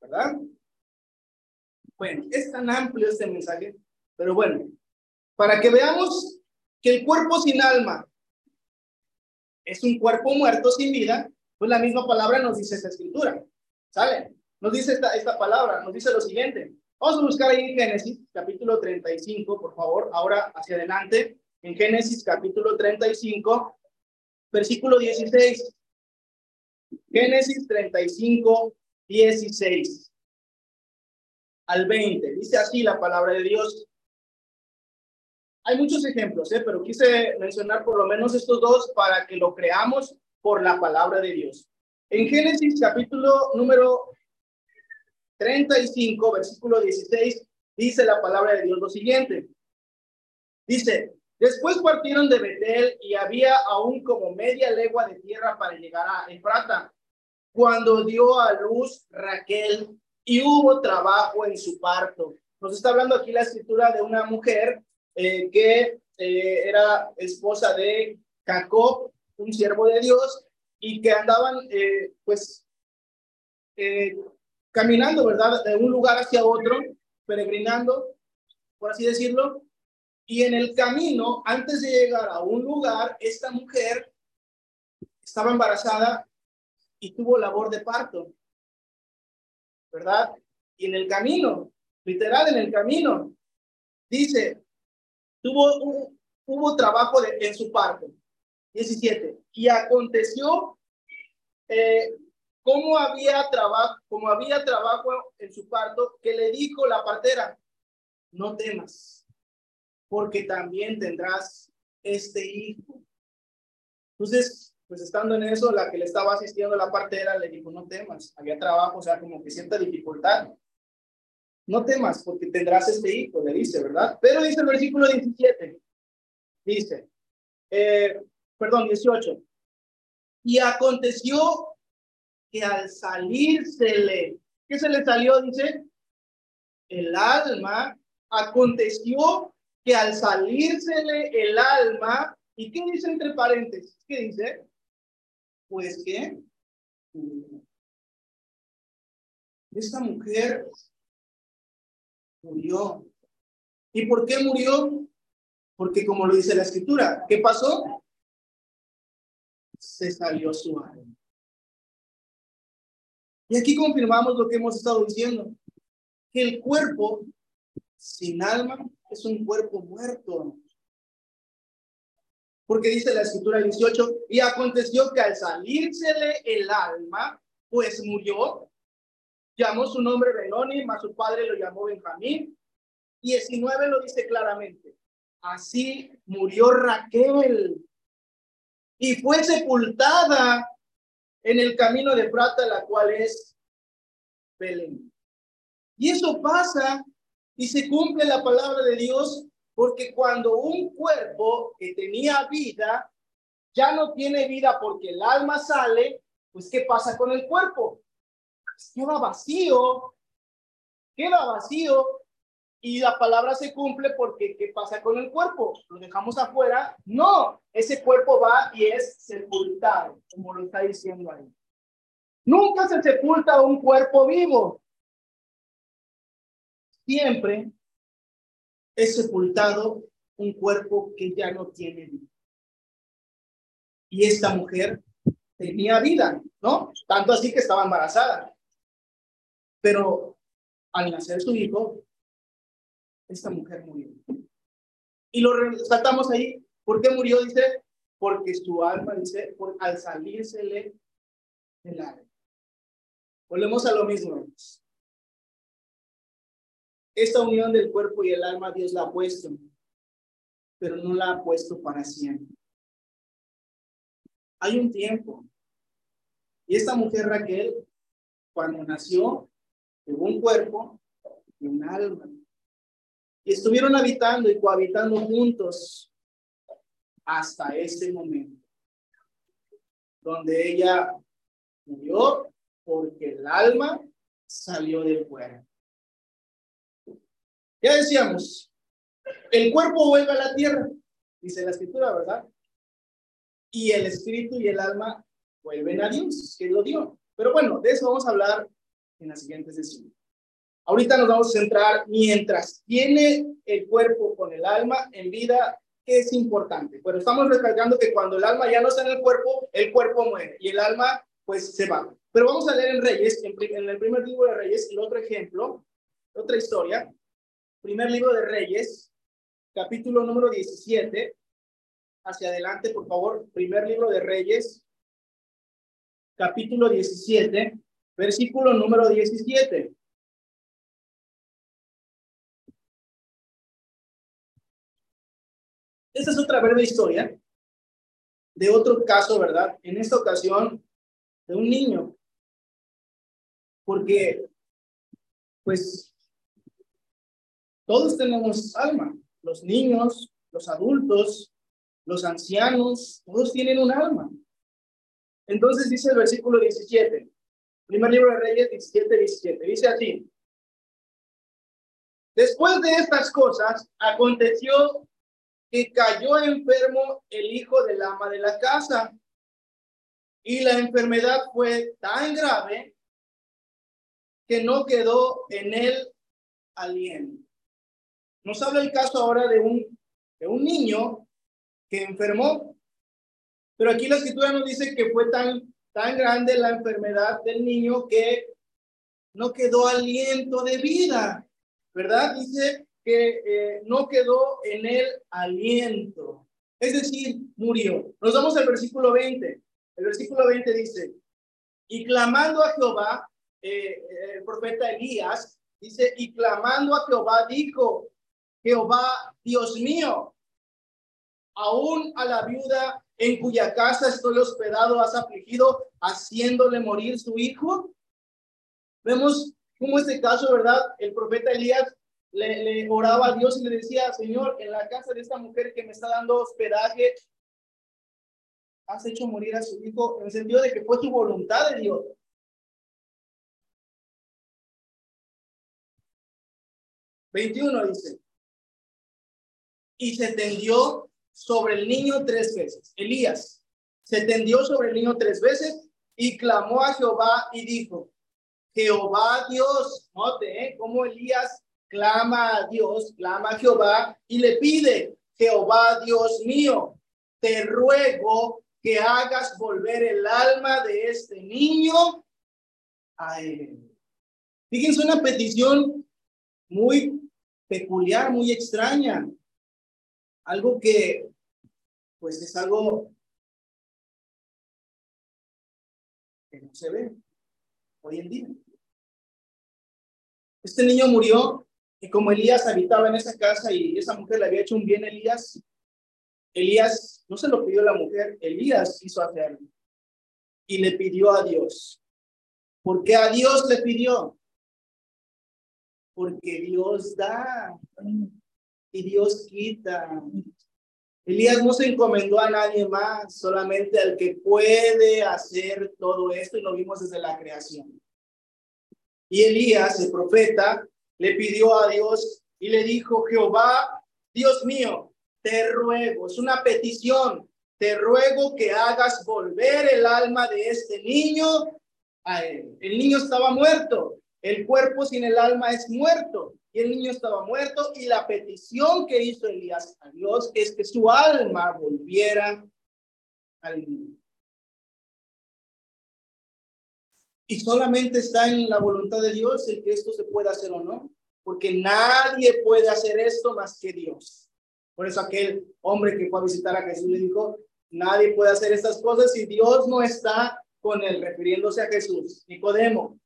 ¿Verdad? Bueno, es tan amplio este mensaje, pero bueno, para que veamos que el cuerpo sin alma es un cuerpo muerto sin vida, pues la misma palabra nos dice esta escritura. ¿Sale? Nos dice esta, esta palabra, nos dice lo siguiente. Vamos a buscar ahí en Génesis, capítulo 35, por favor, ahora hacia adelante. En Génesis, capítulo 35, versículo 16. Génesis 35, 16 al 20. Dice así la palabra de Dios. Hay muchos ejemplos, ¿eh? pero quise mencionar por lo menos estos dos para que lo creamos por la palabra de Dios. En Génesis capítulo número 35, versículo 16, dice la palabra de Dios lo siguiente. Dice, después partieron de Betel y había aún como media legua de tierra para llegar a Efrata, cuando dio a luz Raquel y hubo trabajo en su parto. Nos está hablando aquí la escritura de una mujer eh, que eh, era esposa de Jacob, un siervo de Dios, y que andaban, eh, pues, caminando, ¿verdad? De un lugar hacia otro, peregrinando, por así decirlo. Y en el camino, antes de llegar a un lugar, esta mujer estaba embarazada y tuvo labor de parto, ¿verdad? Y en el camino, literal en el camino, dice, tuvo hubo trabajo de, en su parto. 17. Y aconteció eh, como había trabajo, como había trabajo en su parto, que le dijo la partera, no temas, porque también tendrás este hijo. Entonces, pues estando en eso, la que le estaba asistiendo la partera le dijo, no temas, había trabajo, o sea, como que cierta dificultad. No temas, porque tendrás este hijo, le dice, ¿verdad? Pero dice el versículo 17, dice, eh, perdón, 18. Y aconteció que al salírsele, ¿qué se le salió? Dice, el alma, aconteció que al salírsele el alma, ¿y qué dice entre paréntesis? ¿Qué dice? Pues que esta mujer murió. ¿Y por qué murió? Porque como lo dice la escritura, ¿qué pasó? Se salió su alma. Y aquí confirmamos lo que hemos estado diciendo, que el cuerpo sin alma es un cuerpo muerto. Porque dice la escritura 18, y aconteció que al salírsele el alma, pues murió, llamó su nombre Benoni, mas su padre lo llamó Benjamín. 19 lo dice claramente, así murió Raquel y fue sepultada en el camino de plata, la cual es Belén. Y eso pasa Y se cumple la palabra de Dios porque cuando un cuerpo que tenía vida ya no tiene vida porque el alma sale, pues ¿qué pasa con el cuerpo? Queda vacío, queda vacío y la palabra se cumple porque ¿qué pasa con el cuerpo? ¿Lo dejamos afuera? No, ese cuerpo va y es sepultado, como lo está diciendo ahí. Nunca se sepulta un cuerpo vivo. Siempre es sepultado un cuerpo que ya no tiene vida. Y esta mujer tenía vida, ¿no? Tanto así que estaba embarazada. Pero al nacer su hijo, esta mujer murió. Y lo resaltamos ahí. ¿Por qué murió? Dice, porque su alma, dice, por, al salírsele del alma. Volvemos a lo mismo. Esta unión del cuerpo y el alma Dios la ha puesto, pero no la ha puesto para siempre. Hay un tiempo. Y esta mujer Raquel, cuando nació, un cuerpo y un alma. Y estuvieron habitando y cohabitando juntos hasta ese momento, donde ella murió porque el alma salió del cuerpo. Ya decíamos, el cuerpo vuelve a la tierra, dice la escritura, ¿verdad? Y el espíritu y el alma vuelven a Dios, que lo dio. Pero bueno, de eso vamos a hablar en la siguiente sesión. Ahorita nos vamos a centrar mientras tiene el cuerpo con el alma en vida, es importante. Pero estamos recalcando que cuando el alma ya no está en el cuerpo, el cuerpo muere y el alma pues se va. Pero vamos a leer en Reyes, en, en el primer libro de Reyes, el otro ejemplo, otra historia, Primer libro de Reyes, capítulo número 17. Hacia adelante, por favor. Primer libro de Reyes, capítulo 17, versículo número 17. Esta es otra breve historia de otro caso, ¿verdad? En esta ocasión, de un niño. Porque, pues, todos tenemos alma, los niños, los adultos, los ancianos, todos tienen un alma. Entonces dice el versículo 17, primer libro de Reyes 17, 17, dice así. Después de estas cosas, aconteció que cayó enfermo el hijo del ama de la casa y la enfermedad fue tan grave que no quedó en él aliento. Nos habla el caso ahora de un, de un niño que enfermó, pero aquí la escritura nos dice que fue tan, tan grande la enfermedad del niño que no quedó aliento de vida, ¿verdad? Dice que eh, no quedó en él aliento, es decir, murió. Nos vamos al versículo 20. El versículo 20 dice, y clamando a Jehová, eh, eh, el profeta Elías, dice, y clamando a Jehová dijo, Jehová, Dios mío, aún a la viuda en cuya casa estoy hospedado has afligido, haciéndole morir su hijo. Vemos cómo este caso, ¿verdad? El profeta Elías le, le, oraba a Dios y le decía, Señor, en la casa de esta mujer que me está dando hospedaje, has hecho morir a su hijo, en el sentido de que fue su voluntad de Dios. Veintiuno dice, y se tendió sobre el niño tres veces. Elías se tendió sobre el niño tres veces y clamó a Jehová y dijo, Jehová Dios, note ¿eh? cómo Elías clama a Dios, clama a Jehová y le pide, Jehová Dios mío, te ruego que hagas volver el alma de este niño a él. Fíjense una petición muy peculiar, muy extraña algo que, pues es algo que no se ve hoy en día. Este niño murió y como Elías habitaba en esa casa y esa mujer le había hecho un bien Elías, Elías no se lo pidió la mujer, Elías hizo hacerlo y le pidió a Dios. porque a Dios le pidió? porque Dios da y Dios quita. Elías no se encomendó a nadie más, solamente al que puede hacer todo esto y lo vimos desde la creación. Y Elías, el profeta, le pidió a Dios y le dijo, Jehová, Dios mío, te ruego, es una petición, te ruego que hagas volver el alma de este niño. El niño estaba muerto, el cuerpo sin el alma es muerto y el niño estaba muerto y la petición que hizo Elías a Dios es que su alma volviera al niño. Y solamente está en la voluntad de Dios el que esto se pueda hacer o no, porque nadie puede hacer esto más que Dios. Por eso aquel hombre que fue a visitar a Jesús le dijo, nadie puede hacer estas cosas si Dios no está con él, refiriéndose a Jesús, Nicodemo.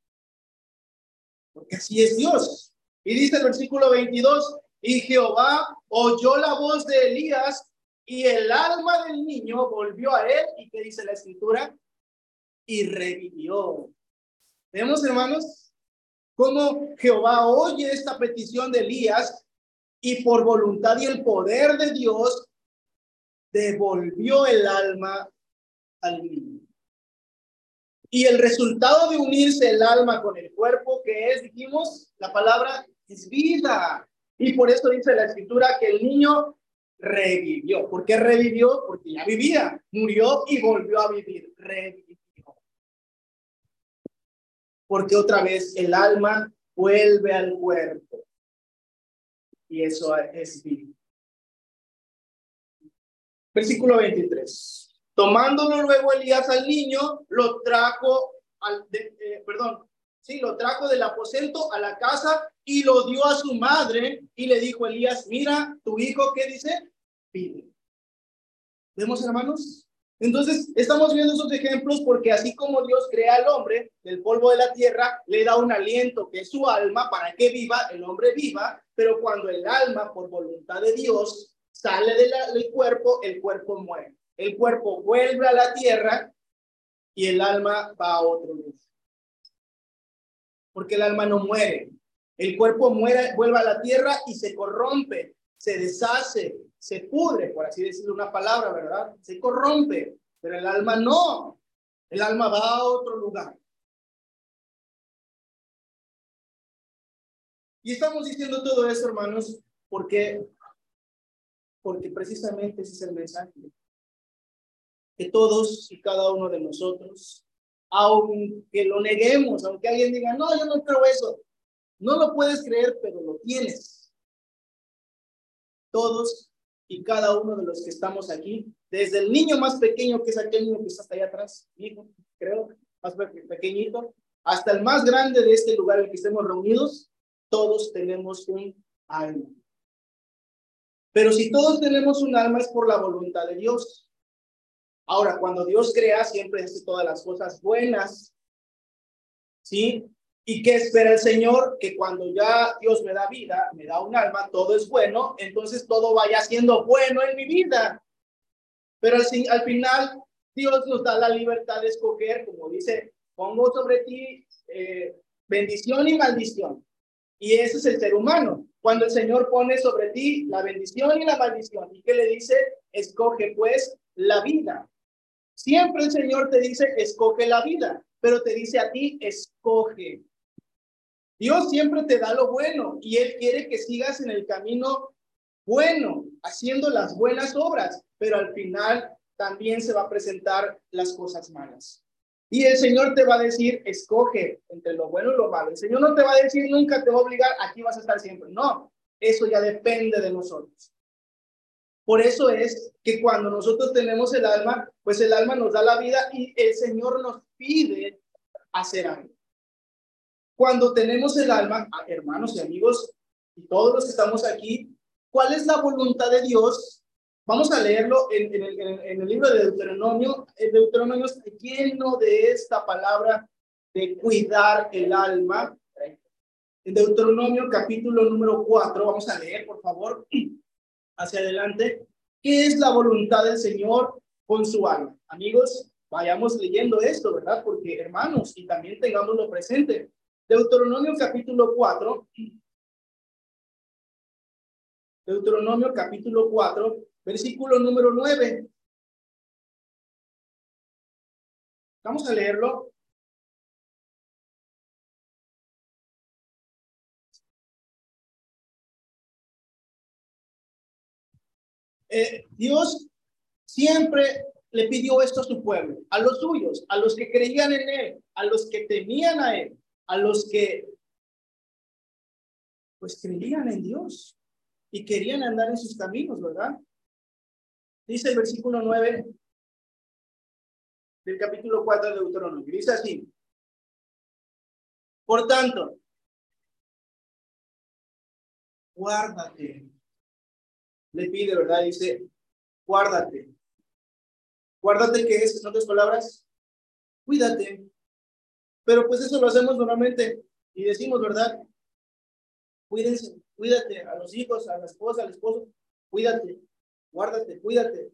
Porque así es Dios. Y dice el versículo 22, y Jehová oyó la voz de Elías y el alma del niño volvió a él. ¿Y qué dice la escritura? Y revivió. Vemos, hermanos, cómo Jehová oye esta petición de Elías y por voluntad y el poder de Dios devolvió el alma al niño. Y el resultado de unirse el alma con el cuerpo, que es, dijimos, la palabra vida. Y por eso dice la escritura que el niño revivió. ¿Por qué revivió? Porque ya vivía, murió y volvió a vivir. Revivió. Porque otra vez el alma vuelve al cuerpo. Y eso es vida. Versículo 23. Tomándolo luego Elías al niño, lo trajo al, eh, perdón, sí, lo trajo del aposento a la casa y lo dio a su madre y le dijo Elías, mira, tu hijo, ¿qué dice? Pide. ¿Vemos, hermanos? Entonces, estamos viendo esos ejemplos porque así como Dios crea al hombre del polvo de la tierra, le da un aliento que es su alma para que viva, el hombre viva, pero cuando el alma, por voluntad de Dios, sale del cuerpo, el cuerpo muere el cuerpo vuelve a la tierra y el alma va a otro lugar. Porque el alma no muere. El cuerpo muere, vuelve a la tierra y se corrompe, se deshace, se pudre, por así decirlo una palabra, ¿verdad? Se corrompe, pero el alma no. El alma va a otro lugar. Y estamos diciendo todo eso, hermanos, porque porque precisamente ese es el mensaje que todos y cada uno de nosotros, aunque lo neguemos, aunque alguien diga, no, yo no creo eso, no lo puedes creer, pero lo tienes. Todos y cada uno de los que estamos aquí, desde el niño más pequeño, que es aquel niño que está hasta allá atrás, hijo, creo, más pequeñito, hasta el más grande de este lugar en el que estemos reunidos, todos tenemos un alma. Pero si todos tenemos un alma es por la voluntad de Dios. Ahora, cuando Dios crea, siempre hace todas las cosas buenas. ¿Sí? ¿Y qué espera el Señor? Que cuando ya Dios me da vida, me da un alma, todo es bueno, entonces todo vaya siendo bueno en mi vida. Pero al, al final, Dios nos da la libertad de escoger, como dice, pongo sobre ti eh, bendición y maldición. Y ese es el ser humano. Cuando el Señor pone sobre ti la bendición y la maldición, ¿y qué le dice? Escoge pues la vida. Siempre el Señor te dice, escoge la vida, pero te dice a ti, escoge. Dios siempre te da lo bueno y Él quiere que sigas en el camino bueno, haciendo las buenas obras, pero al final también se va a presentar las cosas malas. Y el Señor te va a decir, escoge entre lo bueno y lo malo. El Señor no te va a decir, nunca te va a obligar, aquí vas a estar siempre. No, eso ya depende de nosotros. Por eso es que cuando nosotros tenemos el alma, pues el alma nos da la vida y el Señor nos pide hacer algo. Cuando tenemos el alma, hermanos y amigos, y todos los que estamos aquí, ¿cuál es la voluntad de Dios? Vamos a leerlo en, el, en el, libro de Deuteronomio. El Deuteronomio está lleno de esta palabra de cuidar el alma. En Deuteronomio capítulo número 4, vamos a leer, por favor (clears throat) hacia adelante, ¿qué es la voluntad del Señor con su alma? Amigos, vayamos leyendo esto, ¿verdad? Porque hermanos, y también tengámoslo presente. Deuteronomio capítulo 4, Deuteronomio capítulo 4, versículo número 9. Vamos a leerlo. Eh, Dios siempre le pidió esto a su pueblo, a los suyos, a los que creían en Él, a los que temían a Él, a los que pues creían en Dios y querían andar en sus caminos, ¿verdad? Dice el versículo 9 del capítulo 4 de Deuteronomio. Dice así. Por tanto, guárdate. Le pide, ¿verdad? Dice, guárdate. Guárdate que es, en otras palabras, cuídate. Pero pues eso lo hacemos normalmente y decimos, ¿verdad? Cuídense, cuídate a los hijos, a la esposa, al esposo, cuídate, guárdate, cuídate.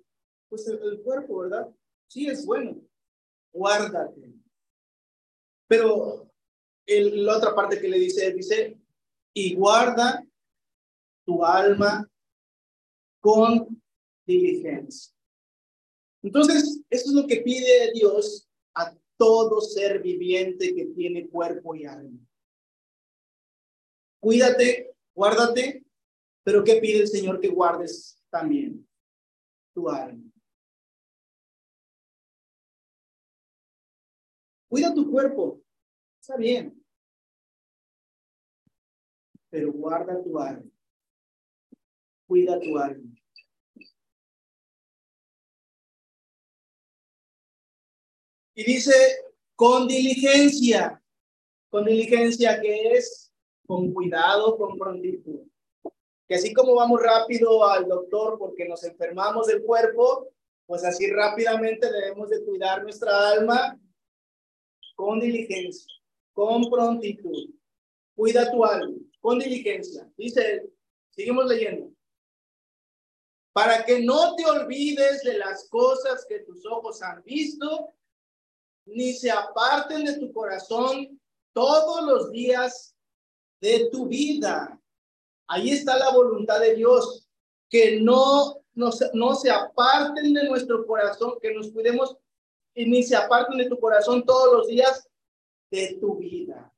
Pues el, cuerpo, ¿verdad? Sí es bueno, guárdate. Pero el, la otra parte que le dice, dice, y guarda tu alma con diligencia. Entonces, eso es lo que pide Dios todo ser viviente que tiene cuerpo y alma. Cuídate, guárdate, pero ¿qué pide el Señor que guardes también? Tu alma. Cuida tu cuerpo, está bien, pero guarda tu alma. Cuida tu alma. Y dice, con diligencia. Con diligencia, que es con cuidado, con prontitud. Que así como vamos rápido al doctor porque nos enfermamos del cuerpo, pues así rápidamente debemos de cuidar nuestra alma con diligencia, con prontitud. Cuida tu alma con diligencia. Dice, seguimos leyendo. Para que no te olvides de las cosas que tus ojos han visto ni se aparten de tu corazón todos los días de tu vida. Ahí está la voluntad de Dios, que no, no, no se aparten de nuestro corazón, que nos cuidemos y ni se aparten de tu corazón todos los días de tu vida.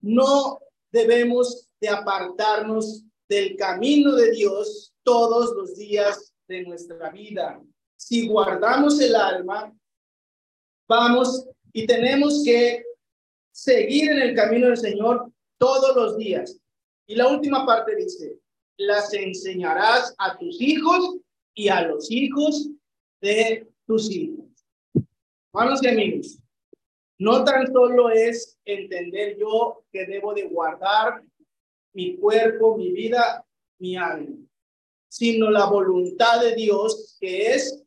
No debemos de apartarnos del camino de Dios todos los días de nuestra vida. Si guardamos el alma, vamos y tenemos que seguir en el camino del Señor todos los días. Y la última parte dice, las enseñarás a tus hijos y a los hijos de tus hijos. Hermanos y amigos, no tan solo es entender yo que debo de guardar mi cuerpo, mi vida, mi alma, sino la voluntad de Dios que es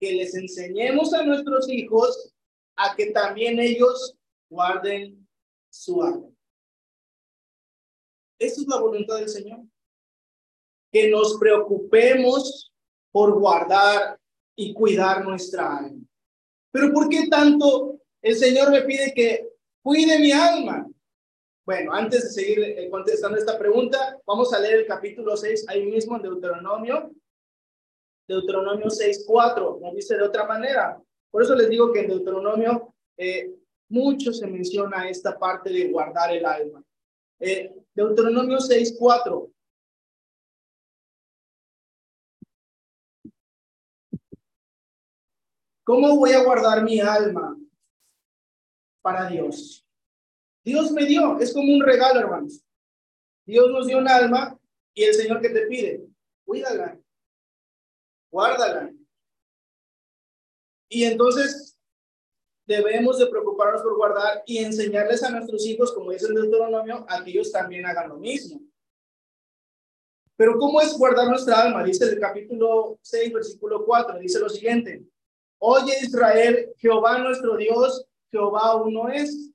que les enseñemos a nuestros hijos a que también ellos guarden su alma. Esa es la voluntad del Señor. Que nos preocupemos por guardar y cuidar nuestra alma. Pero ¿por qué tanto el Señor me pide que cuide mi alma? Bueno, antes de seguir eh, contestando esta pregunta, vamos a leer el capítulo 6 ahí mismo en Deuteronomio. Deuteronomio 6.4 nos dice de otra manera. Por eso les digo que en Deuteronomio eh, mucho se menciona esta parte de guardar el alma. Eh, Deuteronomio 6.4. ¿Cómo voy a guardar mi alma para Dios? Dios me dio, es como un regalo, hermanos. Dios nos dio un alma y el Señor que te pide, cuídala, guárdala, y entonces debemos de preocuparnos por guardar y enseñarles a nuestros hijos, como dice el Deuteronomio, a que ellos también hagan lo mismo. Pero ¿cómo es guardar nuestra alma? Dice el capítulo 6, versículo 4, dice lo siguiente. Oye Israel, Jehová nuestro Dios, Jehová uno es.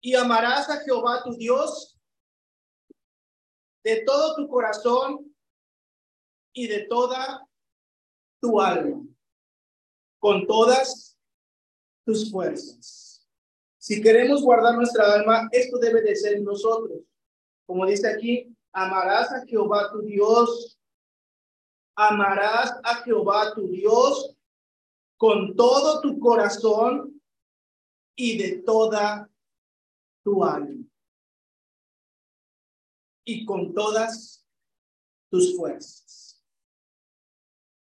Y amarás a Jehová tu Dios de todo tu corazón y de toda tu alma con todas tus fuerzas. Si queremos guardar nuestra alma, esto debe de ser nosotros. Como dice aquí, Amarás a Jehová tu Dios. Amarás a Jehová tu Dios con todo tu corazón y de toda tu alma. Y con todas tus fuerzas.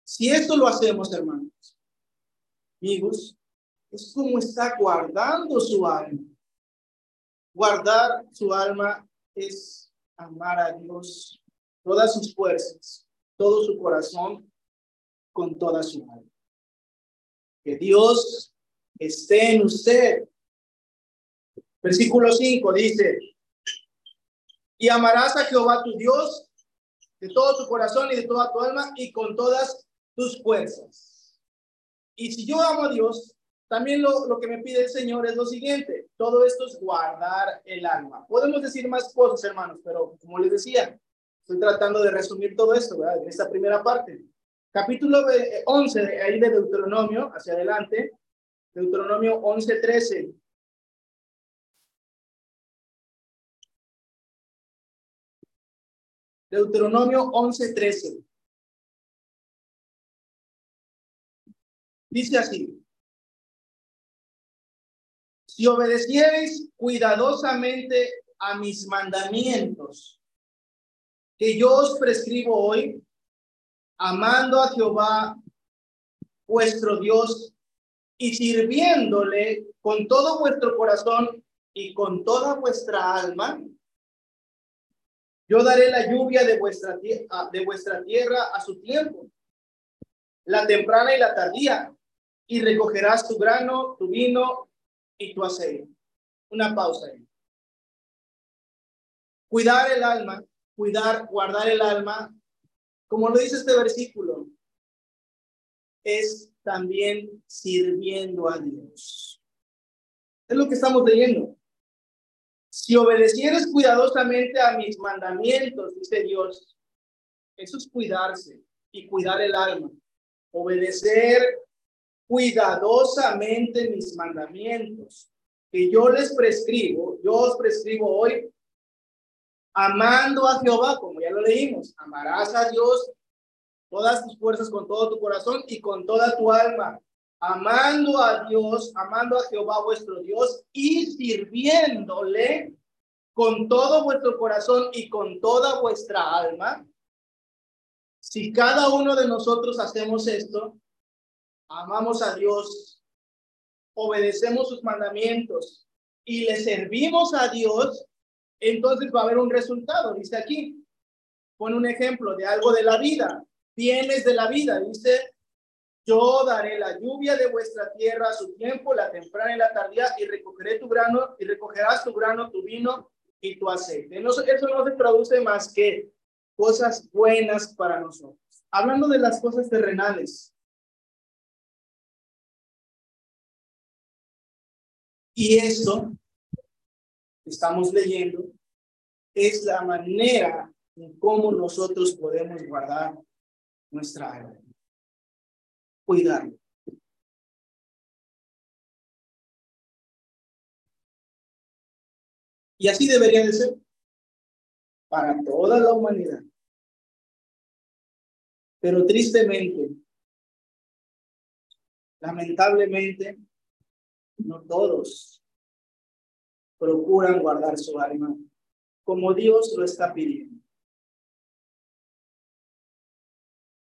Si esto lo hacemos, hermanos, amigos, es como está guardando su alma. Guardar su alma es amar a Dios, todas sus fuerzas, todo su corazón, con toda su alma. Que Dios esté en usted. Versículo 5 dice, y amarás a Jehová tu Dios de todo tu corazón y de toda tu alma y con todas tus fuerzas. Y si yo amo a Dios, también lo, lo, que me pide el Señor es lo siguiente, todo esto es guardar el alma. Podemos decir más cosas, hermanos, pero como les decía, estoy tratando de resumir todo esto, ¿verdad? En esta primera parte. Capítulo 11, ahí de Deuteronomio, hacia adelante, Deuteronomio 11, 13. Deuteronomio 11, 13. Dice así, si obedeciereis cuidadosamente a mis mandamientos, que yo os prescribo hoy, amando a Jehová vuestro Dios y sirviéndole con todo vuestro corazón y con toda vuestra alma, yo daré la lluvia de vuestra, de vuestra tierra a su tiempo, la temprana y la tardía, y recogerás tu grano, tu vino y tu aceite. Una pausa ahí. Cuidar el alma, cuidar, guardar el alma, como lo dice este versículo, es también sirviendo a Dios. Es lo que estamos leyendo. Si obedecieres cuidadosamente a mis mandamientos, dice Dios, eso es cuidarse y cuidar el alma. Obedecer cuidadosamente mis mandamientos que yo les prescribo, yo os prescribo hoy, amando a Jehová, como ya lo leímos, amarás a Dios todas tus fuerzas con todo tu corazón y con toda tu alma, amando a Dios, amando a Jehová vuestro Dios y sirviéndole con todo vuestro corazón y con toda vuestra alma. Si cada uno de nosotros hacemos esto, amamos a Dios, obedecemos sus mandamientos y le servimos a Dios, entonces va a haber un resultado, dice aquí. Pone un ejemplo de algo de la vida, bienes de la vida, dice, yo daré la lluvia de vuestra tierra a su tiempo, la temprana y la tardía, y recogeré tu grano, y recogerás tu grano, tu vino y tu aceite. eso no se traduce más que cosas buenas para nosotros. Hablando de las cosas terrenales, Y esto estamos leyendo es la manera en cómo nosotros podemos guardar nuestra alma. Cuidarlo. Y así debería de ser para toda la humanidad. Pero tristemente, lamentablemente, no todos procuran guardar su alma como Dios lo está pidiendo.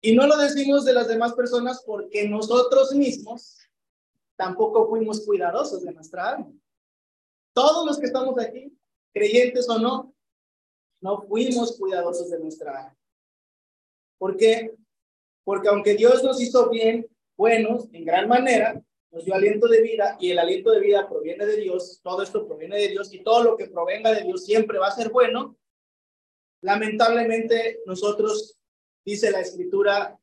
Y no lo decimos de las demás personas porque nosotros mismos tampoco fuimos cuidadosos de nuestra alma. Todos los que estamos aquí, creyentes o no, no fuimos cuidadosos de nuestra alma. ¿Por qué? Porque aunque Dios nos hizo bien, buenos, en gran manera, nos dio aliento de vida y el aliento de vida proviene de Dios, todo esto proviene de Dios y todo lo que provenga de Dios siempre va a ser bueno. Lamentablemente nosotros, dice la escritura,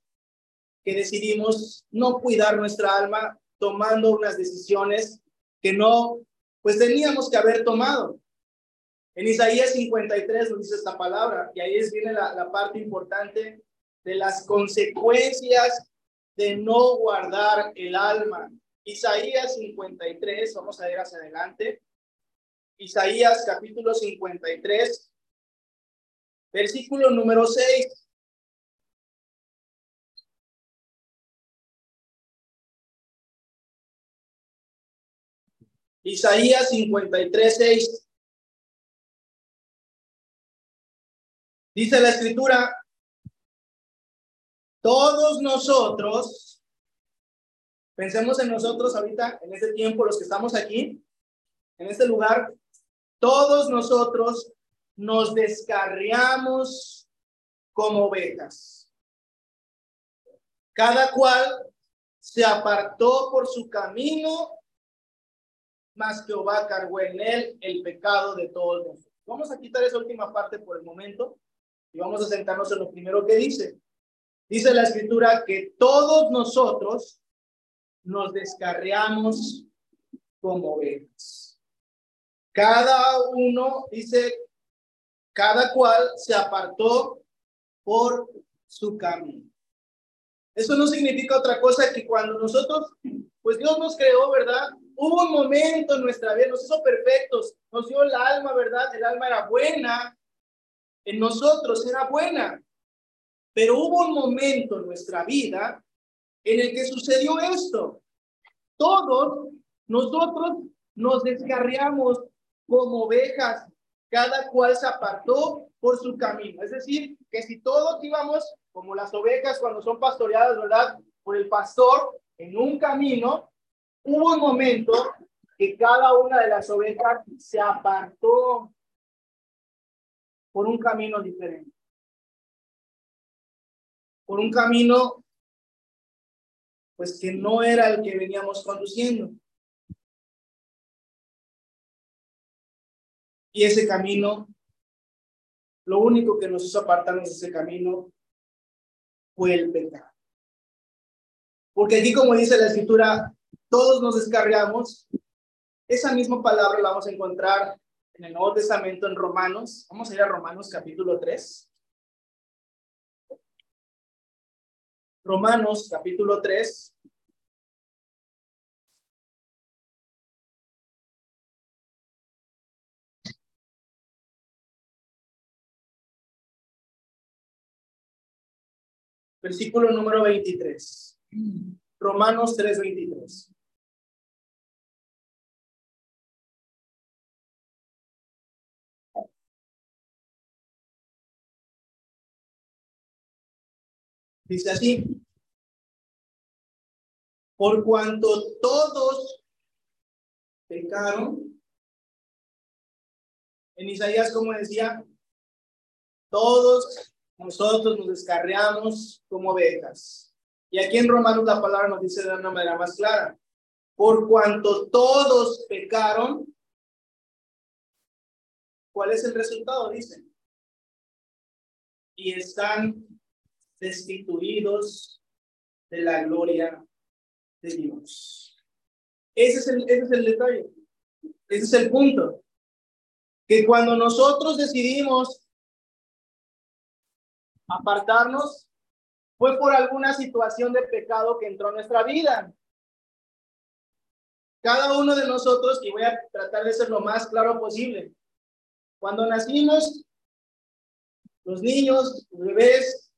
que decidimos no cuidar nuestra alma tomando unas decisiones que no, pues teníamos que haber tomado. En Isaías 53 nos dice esta palabra y ahí es, viene la, la parte importante de las consecuencias de no guardar el alma. Isaías 53, vamos a ir hacia adelante. Isaías capítulo 53. Versículo número 6. Isaías 53, 6. Dice la escritura, todos nosotros, pensemos en nosotros ahorita, en este tiempo, los que estamos aquí, en este lugar, todos nosotros nos descarriamos como ovejas. Cada cual se apartó por su camino, más Jehová cargó en él el pecado de todos nosotros. Vamos a quitar esa última parte por el momento y vamos a sentarnos en lo primero que dice. Dice la escritura que todos nosotros nos descarriamos como ovejas. Cada uno, dice, cada cual se apartó por su camino. Eso no significa otra cosa que cuando nosotros, pues Dios nos creó, ¿verdad? Hubo un momento en nuestra vida, nos hizo perfectos, nos dio el alma, ¿verdad? El alma era buena, en nosotros era buena. Pero hubo un momento en nuestra vida en el que sucedió esto. Todos nosotros nos descarriamos como ovejas, cada cual se apartó por su camino. Es decir, que si todos íbamos como las ovejas cuando son pastoreadas, ¿verdad? Por el pastor en un camino, hubo un momento que cada una de las ovejas se apartó por un camino diferente. Por un camino, pues que no era el que veníamos conduciendo. Y ese camino, lo único que nos hizo apartarnos de ese camino fue el pecado. Porque aquí, como dice la escritura, todos nos descarriamos. Esa misma palabra la vamos a encontrar en el Nuevo Testamento en Romanos. Vamos a ir a Romanos capítulo 3. Romanos capítulo 3. Versículo número 23. Romanos 3, 23. Dice así, por cuanto todos pecaron, en Isaías, como decía, todos nosotros nos descarriamos como ovejas. Y aquí en Romanos la palabra nos dice de una manera más clara, por cuanto todos pecaron, ¿cuál es el resultado? Dice, y están destituidos de la gloria de Dios. Ese es el, ese es el detalle. Ese es el punto. Que cuando nosotros decidimos apartarnos, fue por alguna situación de pecado que entró en nuestra vida. Cada uno de nosotros, y voy a tratar de ser lo más claro posible, cuando nacimos, los niños, los bebés,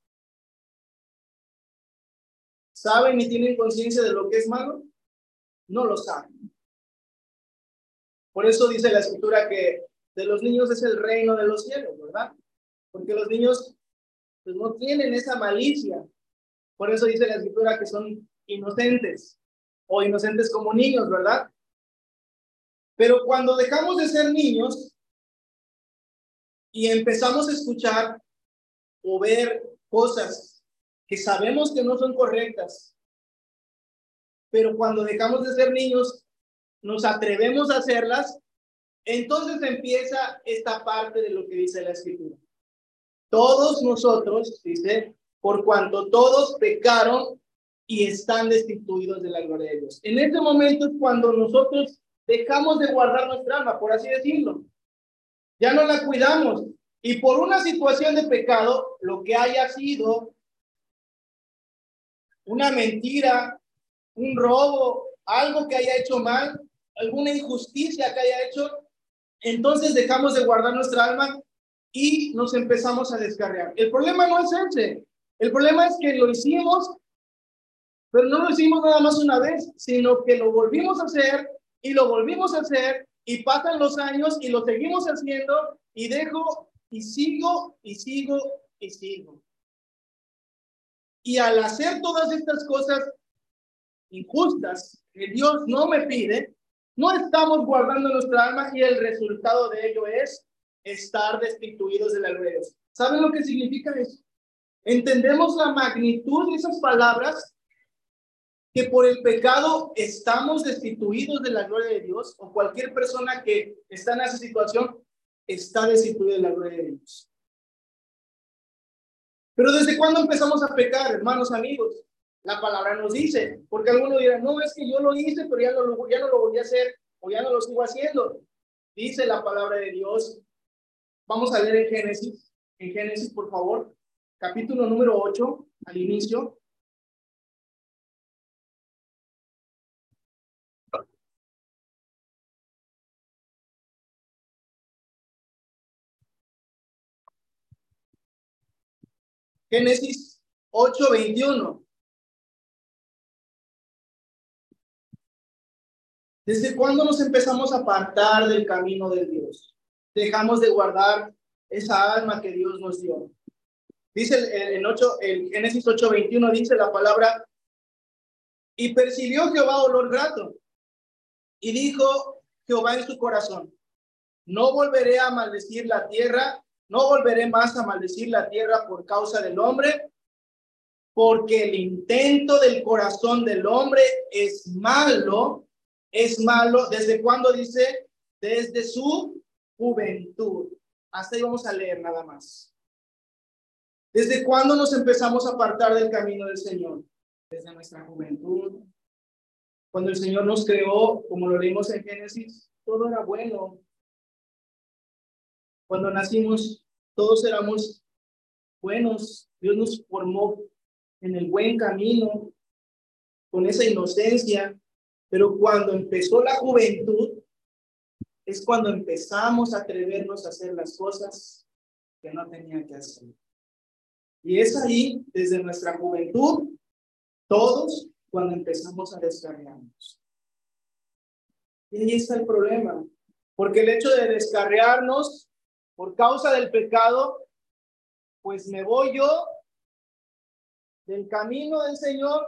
¿Saben y tienen conciencia de lo que es malo? No lo saben. Por eso dice la escritura que de los niños es el reino de los cielos, ¿verdad? Porque los niños pues, no tienen esa malicia. Por eso dice la escritura que son inocentes o inocentes como niños, ¿verdad? Pero cuando dejamos de ser niños y empezamos a escuchar o ver cosas que sabemos que no son correctas, pero cuando dejamos de ser niños, nos atrevemos a hacerlas, entonces empieza esta parte de lo que dice la escritura. Todos nosotros, dice, por cuanto todos pecaron y están destituidos de la gloria de Dios. En este momento es cuando nosotros dejamos de guardar nuestra alma, por así decirlo. Ya no la cuidamos. Y por una situación de pecado, lo que haya sido una mentira, un robo, algo que haya hecho mal, alguna injusticia que haya hecho, entonces dejamos de guardar nuestra alma y nos empezamos a descargar. El problema no es ese. El problema es que lo hicimos, pero no lo hicimos nada más una vez, sino que lo volvimos a hacer y lo volvimos a hacer y pasan los años y lo seguimos haciendo y dejo y sigo y sigo y sigo. Y al hacer todas estas cosas injustas que Dios no me pide, no estamos guardando nuestra alma y el resultado de ello es estar destituidos de la Dios. ¿Saben lo que significa eso? Entendemos la magnitud de esas palabras que por el pecado estamos destituidos de la gloria de Dios o cualquier persona que está en esa situación está destituida de la gloria de Dios. Pero ¿desde cuándo empezamos a pecar, hermanos amigos? La palabra nos dice, porque algunos dirán, no, es que yo lo hice, pero ya no, ya no lo voy a hacer o ya no lo sigo haciendo. Dice la palabra de Dios. Vamos a leer en Génesis, en Génesis, por favor, capítulo número 8, al inicio. Génesis 8:21. ¿Desde cuándo nos empezamos a apartar del camino de Dios? Dejamos de guardar esa alma que Dios nos dio. Dice en 8, el Génesis 8:21 dice la palabra y percibió Jehová olor grato y dijo Jehová en su corazón, no volveré a maldecir la tierra no volveré más a maldecir la tierra por causa del hombre, porque el intento del corazón del hombre es malo, es malo. ¿Desde cuándo dice? Desde su juventud. Hasta ahí vamos a leer nada más. ¿Desde cuándo nos empezamos a apartar del camino del Señor? Desde nuestra juventud. Cuando el Señor nos creó, como lo leímos en Génesis, todo era bueno. Cuando nacimos, todos éramos buenos, Dios nos formó en el buen camino, con esa inocencia, pero cuando empezó la juventud, es cuando empezamos a atrevernos a hacer las cosas que no tenía que hacer. Y es ahí, desde nuestra juventud, todos, cuando empezamos a descarriarnos. Y ahí está el problema, porque el hecho de descarriarnos por causa del pecado, pues me voy yo del camino del Señor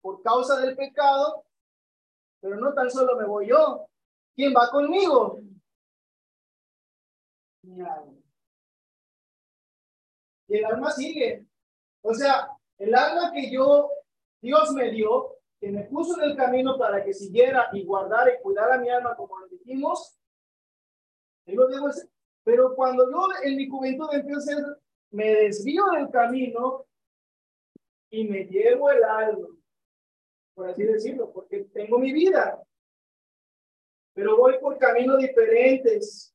por causa del pecado, pero no tan solo me voy yo. ¿Quién va conmigo? Y el alma sigue. O sea, el alma que yo, Dios me dio, que me puso en el camino para que siguiera y guardara y cuidara mi alma, como lo dijimos, él lo debo pero cuando yo en mi juventud empiezo me desvío del camino y me llevo el alma, por así decirlo, porque tengo mi vida. Pero voy por caminos diferentes.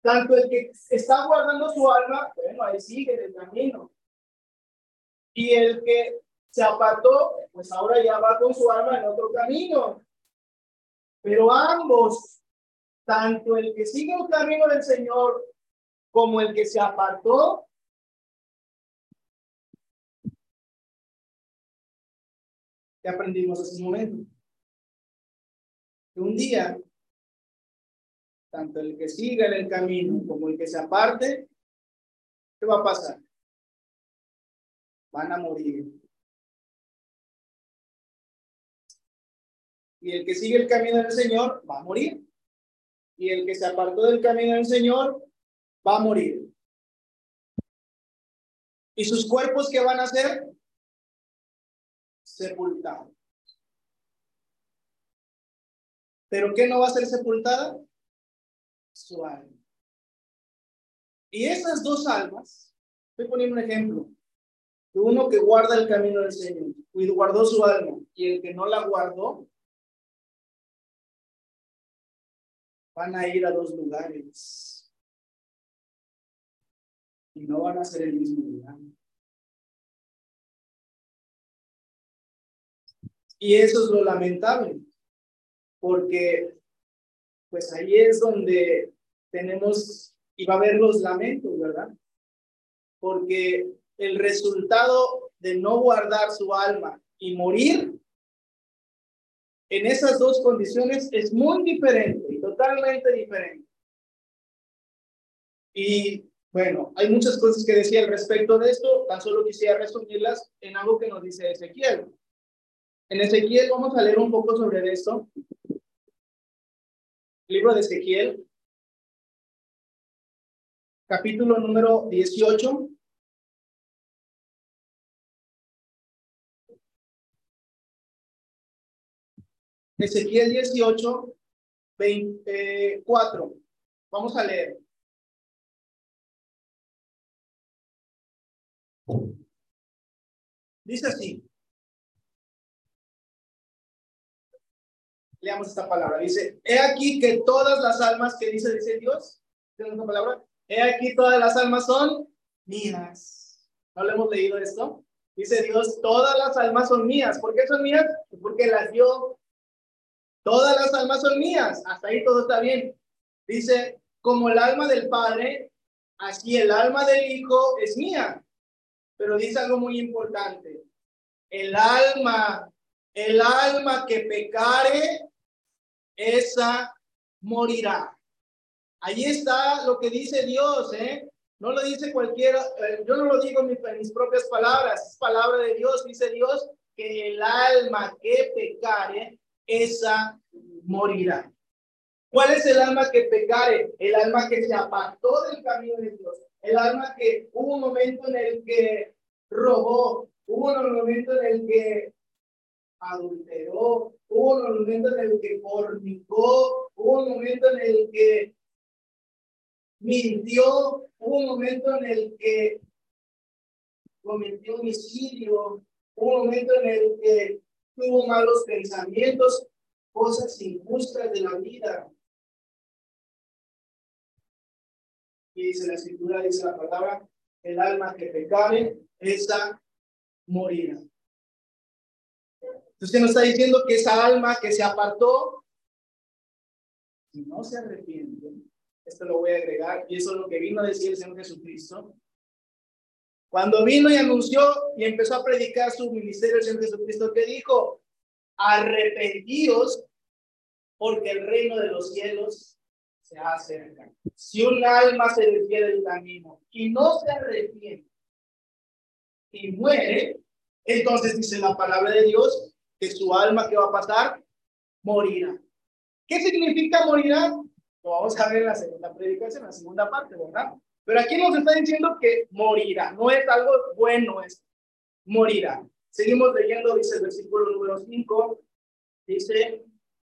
Tanto el que está guardando su alma, bueno, ahí sigue el camino. Y el que se apartó, pues ahora ya va con su alma en otro camino. Pero ambos tanto el que sigue el camino del Señor como el que se apartó, que aprendimos hace un momento. Que un día, tanto el que siga en el camino como el que se aparte, ¿qué va a pasar? Van a morir. Y el que sigue el camino del Señor va a morir y el que se apartó del camino del Señor va a morir. ¿Y sus cuerpos qué van a ser? Sepultados. ¿Pero qué no va a ser sepultada? Su alma. Y esas dos almas, estoy poniendo un ejemplo, uno que guarda el camino del Señor y guardó su alma, y el que no la guardó, van a ir a dos lugares y no van a ser el mismo lugar. Y eso es lo lamentable, porque pues ahí es donde tenemos, y va a haber los lamentos, ¿verdad? Porque el resultado de no guardar su alma y morir en esas dos condiciones es muy diferente totalmente diferente. Y bueno, hay muchas cosas que decía al respecto de esto, tan solo quisiera resumirlas en algo que nos dice Ezequiel. En Ezequiel vamos a leer un poco sobre esto. Libro de Ezequiel, capítulo número 18. Ezequiel 18, 24. Vamos a leer. Dice así. Leamos esta palabra. Dice, he aquí que todas las almas que dice, dice Dios, ¿tiene esta palabra? He aquí todas las almas son mías. ¿No le hemos leído esto? Dice Dios, todas las almas son mías. ¿Por qué son mías? Porque las dio. Todas las almas son mías. Hasta ahí todo está bien. Dice, como el alma del Padre, así el alma del Hijo es mía. Pero dice algo muy importante. El alma, el alma que pecare, esa morirá. Ahí está lo que dice Dios, ¿eh? No lo dice cualquiera, eh, yo no lo digo en mis, propias palabras, es palabra de Dios, dice Dios, que el alma que pecare, esa morirá. ¿Cuál es el alma que pecare? El alma que se apartó del camino de Dios, el alma que hubo un momento en el que robó, hubo un momento en el que adulteró, hubo un momento en el que fornicó, hubo un momento en el que mintió, hubo un momento en el que cometió homicidio, hubo un momento en el que tuvo malos pensamientos, cosas injustas de la vida. Y dice la escritura, dice la palabra, el alma que pecare, esa morirá. Entonces nos está diciendo que esa alma que se apartó, si no se arrepiente, esto lo voy a agregar, y eso es lo que vino a decir el Señor Jesucristo. Cuando vino y anunció y empezó a predicar su ministerio Señor Jesucristo, que dijo, arrepentíos porque el reino de los cielos se acerca. Si un alma se desvía del camino y no se arrepiente y muere, entonces dice la palabra de Dios que su alma que va a pasar morirá. ¿Qué significa morirá? Lo vamos a ver en la segunda predicación, en la segunda parte, ¿verdad? Pero aquí nos está diciendo que morirá, no es algo bueno, es morirá. Seguimos leyendo, dice el versículo número 5, dice,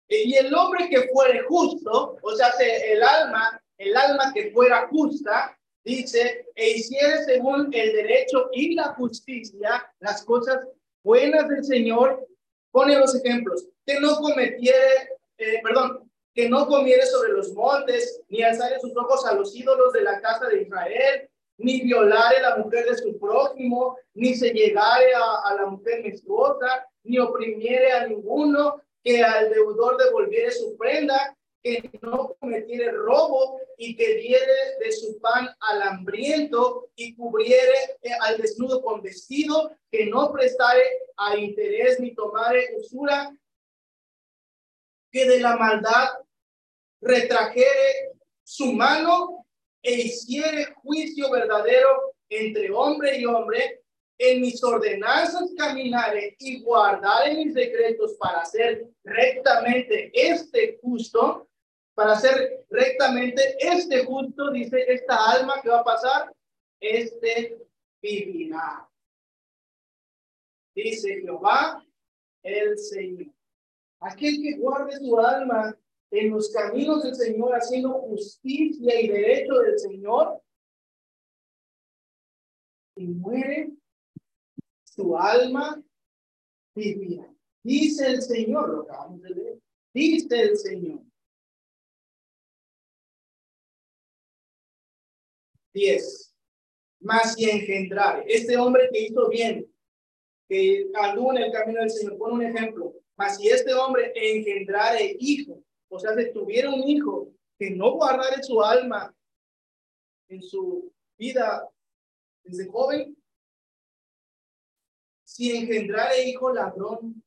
y el hombre que fuere justo, o sea, el alma, el alma que fuera justa, dice, e hiciere según el derecho y la justicia las cosas buenas del Señor, pone los ejemplos, que no cometiere, eh, perdón, que no comiere sobre los montes, ni alzare sus ojos a los ídolos de la casa de Israel, ni violare la mujer de su prójimo, ni se llegare a, la mujer menstruosa, ni oprimiere a ninguno, que al deudor devolviere su prenda, que no cometiere robo y que diere de su pan al hambriento y cubriere eh, al desnudo con vestido, que no prestare a interés ni tomare usura, que de la maldad retrajere su mano e hiciere juicio verdadero entre hombre y hombre, en mis ordenanzas caminare y guardare mis decretos para hacer rectamente este justo, para hacer rectamente este justo, dice esta alma que va a pasar, este vivirá. Dice Jehová el Señor. Aquel que guarde su alma en los caminos del Señor, haciendo justicia y derecho del Señor, y muere, su alma vivirá. Dice el Señor, lo acabamos de leer. Dice el Señor. 10. Más y engendrar. Este hombre que hizo bien, que anduvo en el camino del Señor, pone un ejemplo. Mas si este hombre engendrare hijo, o sea, si tuviera un hijo que no guardare su alma en su vida desde joven, si engendrare hijo ladrón,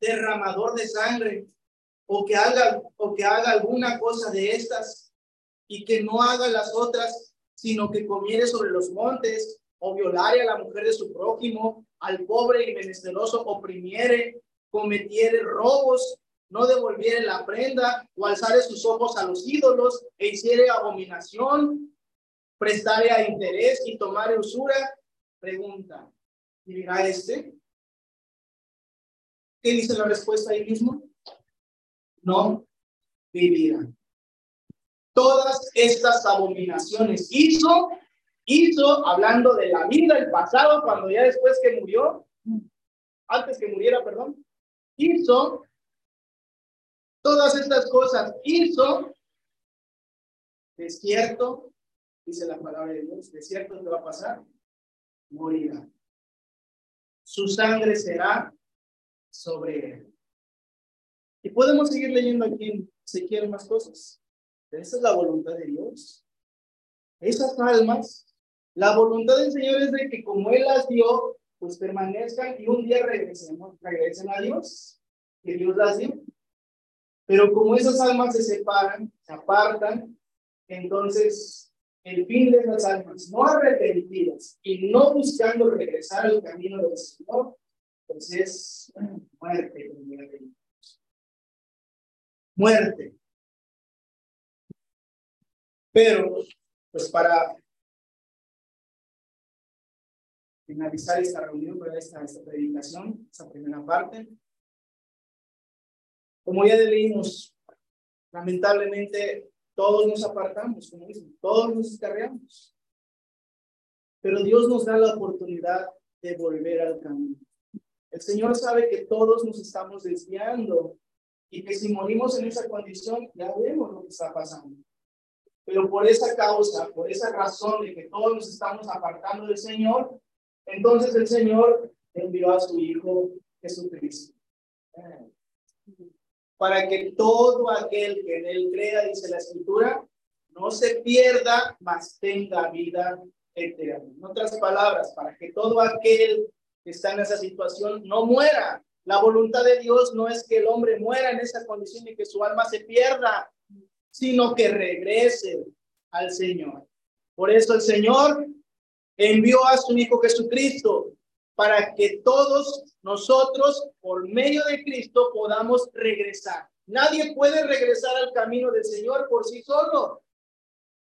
derramador de sangre, o que haga o que haga alguna cosa de estas y que no haga las otras, sino que comiere sobre los montes o violare a la mujer de su prójimo, al pobre y menesteroso oprimiere, cometiere robos, no devolviere la prenda o alzare sus ojos a los ídolos e hiciere abominación, prestare a interés y tomare usura, pregunta, ¿vivirá este? ¿Qué dice la respuesta ahí mismo? No vivirá. Todas estas abominaciones hizo, hizo hablando de la vida, el pasado, cuando ya después que murió, antes que muriera, perdón, hizo todas estas cosas, hizo desierto, dice la palabra de Dios, desierto te va a pasar, morirá. Su sangre será sobre él. Y podemos seguir leyendo aquí en Ezequiel más cosas. Esa es la voluntad de Dios. Esas almas, la voluntad del Señor es de que como Él las dio, pues permanezcan y un día regresemos, regresen a Dios, que Dios las dio. Pero como esas almas se separan, se apartan, entonces el fin de esas almas no arrepentidas y no buscando regresar al camino del Señor, pues es muerte. Muerte. Pero, pues para finalizar esta reunión, esta, esta predicación, esta primera parte, como ya leímos, lamentablemente todos nos apartamos, como dicen, todos nos descarriamos. Pero Dios nos da la oportunidad de volver al camino. El Señor sabe que todos nos estamos desviando y que si morimos en esa condición, ya vemos lo que está pasando. Pero por esa causa, por esa razón de que todos nos estamos apartando del Señor, entonces el Señor envió a su Hijo Jesucristo. Para que todo aquel que en él crea, dice la Escritura, no se pierda, mas tenga vida eterna. En otras palabras, para que todo aquel que está en esa situación no muera. La voluntad de Dios no es que el hombre muera en esa condición y que su alma se pierda, sino que regrese al Señor. Por eso el Señor envió a su Hijo Jesucristo para que todos nosotros, por medio de Cristo, podamos regresar. Nadie puede regresar al camino del Señor por sí solo.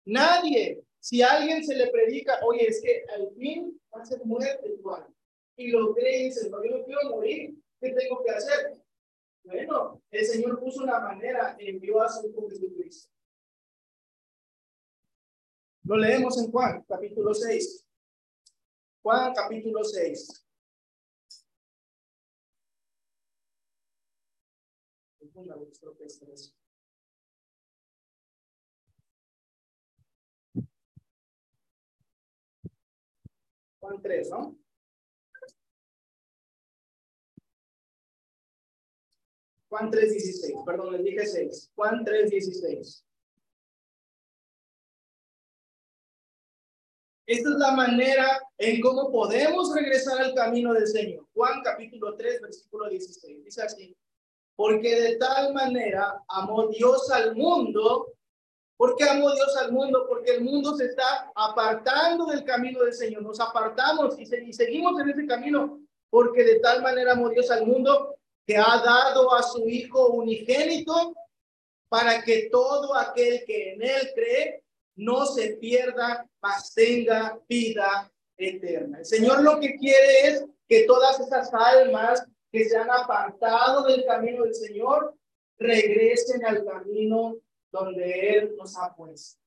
Nadie. Si alguien se le predica, oye, es que al fin va a ser muerte igual. Y lo cree y dice, no, yo quiero morir. ¿Qué tengo que hacer? Bueno, el Señor puso una manera, envió a su Hijo Jesucristo. Lo leemos en Juan, capítulo 6. Juan, capítulo 6. Juan 3, ¿no? Juan 3.16, perdón, les dije 6. Juan 3.16. Esta es la manera en cómo podemos regresar al camino del Señor. Juan capítulo 3, versículo 16. Dice así, porque de tal manera amó Dios al mundo. ¿Por qué amó Dios al mundo? Porque el mundo se está apartando del camino del Señor. Nos apartamos y, y seguimos en ese camino. Porque de tal manera amó Dios al mundo que ha dado a su Hijo unigénito para que todo aquel que en él cree no se pierda, mas tenga vida eterna. El Señor lo que quiere es que todas esas almas que se han apartado del camino del Señor regresen al camino donde Él nos ha puesto.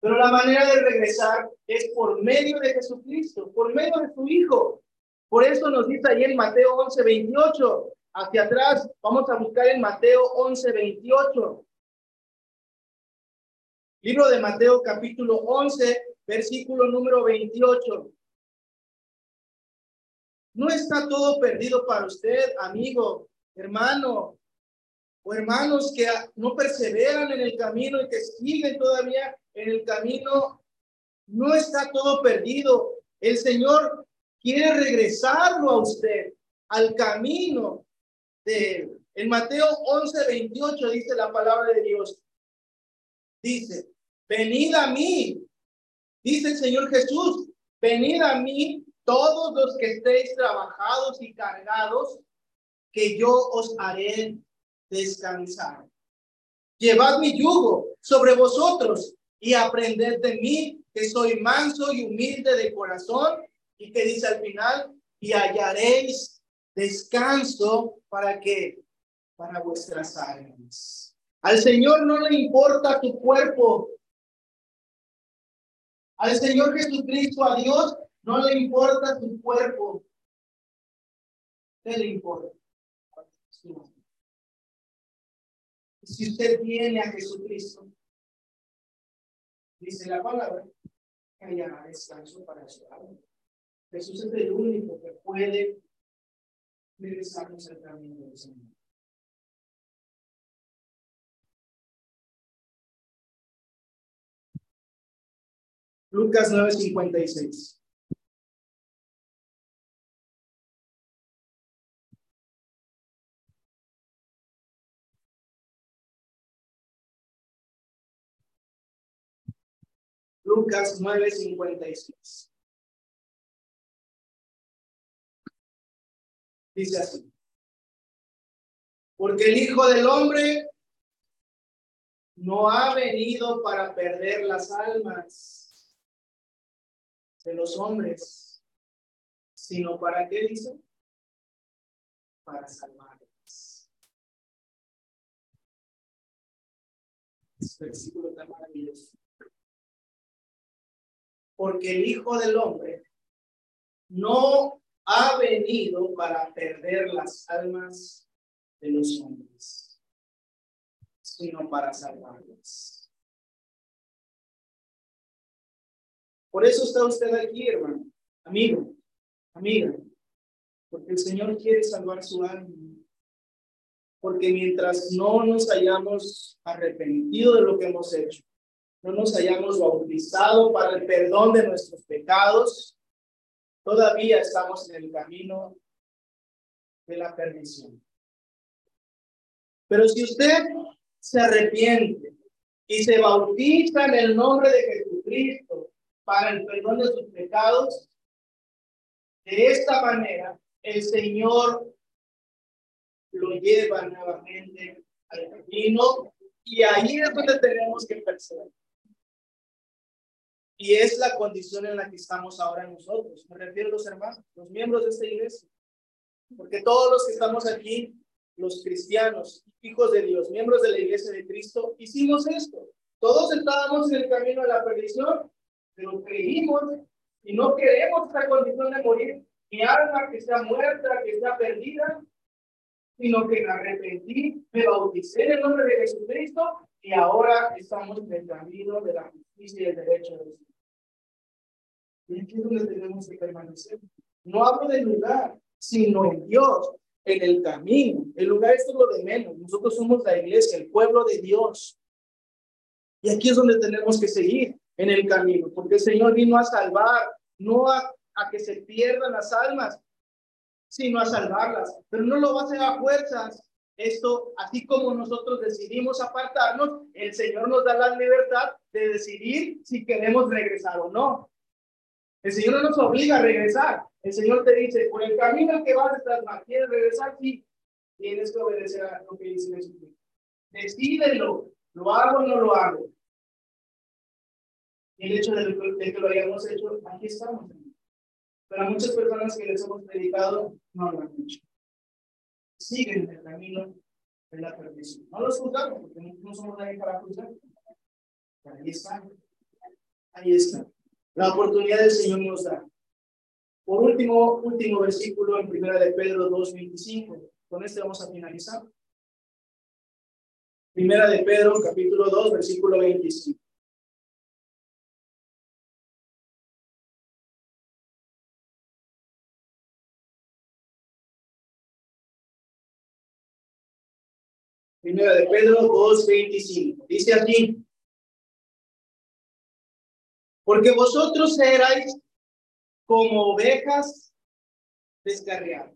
Pero la manera de regresar es por medio de Jesucristo, por medio de su Hijo. Por eso nos dice ahí en Mateo 11, 28, hacia atrás, vamos a buscar en Mateo 11, 28. Libro de Mateo capítulo 11, versículo número 28. No está todo perdido para usted, amigo, hermano. o hermanos que no perseveran en el camino y que siguen todavía en el camino, no está todo perdido. El Señor quiere regresarlo a usted al camino de. En Mateo 11, 28 dice la palabra de Dios. Dice, venid a mí, dice el Señor Jesús, venid a mí todos los que estéis trabajados y cargados, que yo os haré descansar. Llevad mi yugo sobre vosotros y aprended de mí, que soy manso y humilde de corazón, y que dice al final, y hallaréis descanso para que para vuestras almas. Al Señor no le importa tu cuerpo. Al Señor Jesucristo, a Dios, no le importa tu cuerpo. ¿Qué le importa? Si usted viene a Jesucristo, dice la palabra, haya descanso para su alma. Jesús es el único que puede regresarnos al camino del Señor. Lucas 9:56. Lucas 9:56. Dice así. Porque el Hijo del Hombre no ha venido para perder las almas de los hombres, sino para qué dice? Para maravilloso. Porque el Hijo del Hombre no ha venido para perder las almas de los hombres, sino para salvarlas. Por eso está usted aquí, hermano, amigo, amiga, porque el Señor quiere salvar su alma. Porque mientras no nos hayamos arrepentido de lo que hemos hecho, no nos hayamos bautizado para el perdón de nuestros pecados, todavía estamos en el camino de la perdición. Pero si usted se arrepiente y se bautiza en el nombre de Jesucristo para el perdón de sus pecados, de esta manera el Señor lo lleva nuevamente al camino y ahí es donde tenemos que perseverar. Y es la condición en la que estamos ahora nosotros. Me refiero a los hermanos, los miembros de esta iglesia. Porque todos los que estamos aquí, los cristianos, hijos de Dios, miembros de la iglesia de Cristo, hicimos esto. Todos estábamos en el camino de la perdición, pero creímos y no queremos esta condición de morir. Mi alma que está muerta, que está perdida, sino que me arrepentí, me bauticé en el nombre de Jesucristo y ahora estamos en el camino de la justicia y el derecho de Dios. Y aquí es donde tenemos que permanecer. No hablo del lugar, sino en Dios, en el camino. El lugar es lo de menos. Nosotros somos la iglesia, el pueblo de Dios. Y aquí es donde tenemos que seguir en el camino, porque el Señor vino a salvar, no a, a que se pierdan las almas, sino a salvarlas. Pero no lo va a hacer a fuerzas, esto, así como nosotros decidimos apartarnos, el Señor nos da la libertad de decidir si queremos regresar o no. El Señor no nos obliga a regresar. El Señor te dice, por el camino que vas mal, ¿quieres regresar? Sí, tienes que obedecer a lo que dice Jesucristo. Decídelo, ¿lo hago o no lo hago? Y el hecho de, que lo hayamos hecho, aquí estamos. Pero muchas personas que les hemos predicado no lo han hecho siguen el camino de la perdición. No los juzgamos porque no somos nadie para juzgar. ahí está. Ahí está. La oportunidad del Señor nos da. Por último, último versículo en primera de Pedro 2.25. Con este vamos a finalizar. Primera de Pedro, capítulo 2, versículo 25. Primera de Pedro 2.25. Dice aquí. Porque vosotros erais como ovejas descarriadas.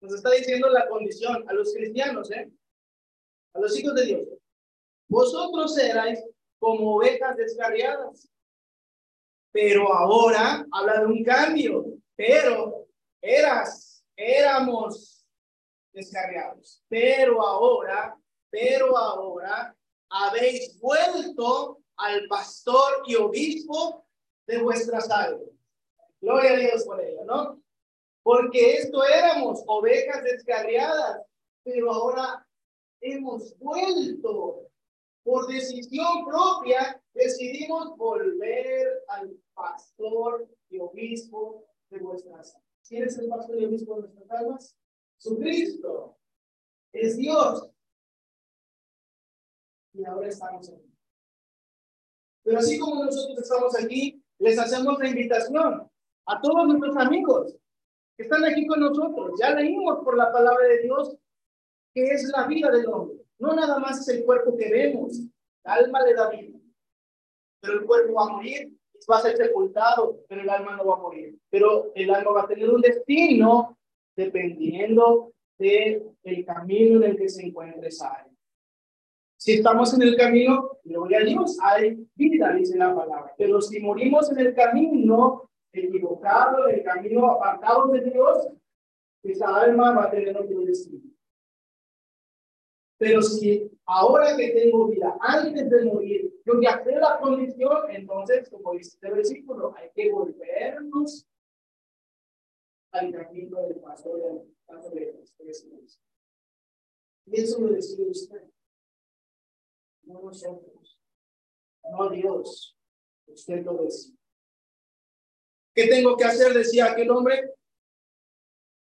Nos está diciendo la condición a los cristianos, ¿eh? A los hijos de Dios. Vosotros erais como ovejas descarriadas. Pero ahora habla de un cambio. Pero eras, éramos descarriados. Pero ahora, pero ahora habéis vuelto al pastor y obispo de vuestras almas. Gloria a Dios por ello, ¿no? Porque esto éramos ovejas descarriadas, pero ahora hemos vuelto por decisión propia, decidimos volver al pastor y obispo de vuestras almas. ¿Quién es el pastor y obispo de nuestras almas? Su Cristo es Dios. Y ahora estamos aquí. Pero así como nosotros estamos aquí, les hacemos la invitación a todos nuestros amigos que están aquí con nosotros. Ya leímos por la palabra de Dios que es la vida del hombre. No nada más es el cuerpo que vemos. El alma le da vida. Pero el cuerpo va a morir, va a ser sepultado, pero el alma no va a morir. Pero el alma va a tener un destino dependiendo del el camino en el que se encuentre esa Si estamos en el camino, gloria a Dios, hay vida, dice la palabra. Pero si morimos en el camino equivocado, en el camino apartado de Dios, esa alma va a tener otro destino. Pero si ahora que tengo vida, antes de morir, yo ya sé la condición, entonces, como dice este versículo, hay que volvernos al camino del pastor de las tres Y eso lo decide usted, no nosotros, no Dios, usted lo decide. ¿Qué tengo que hacer? Decía aquel hombre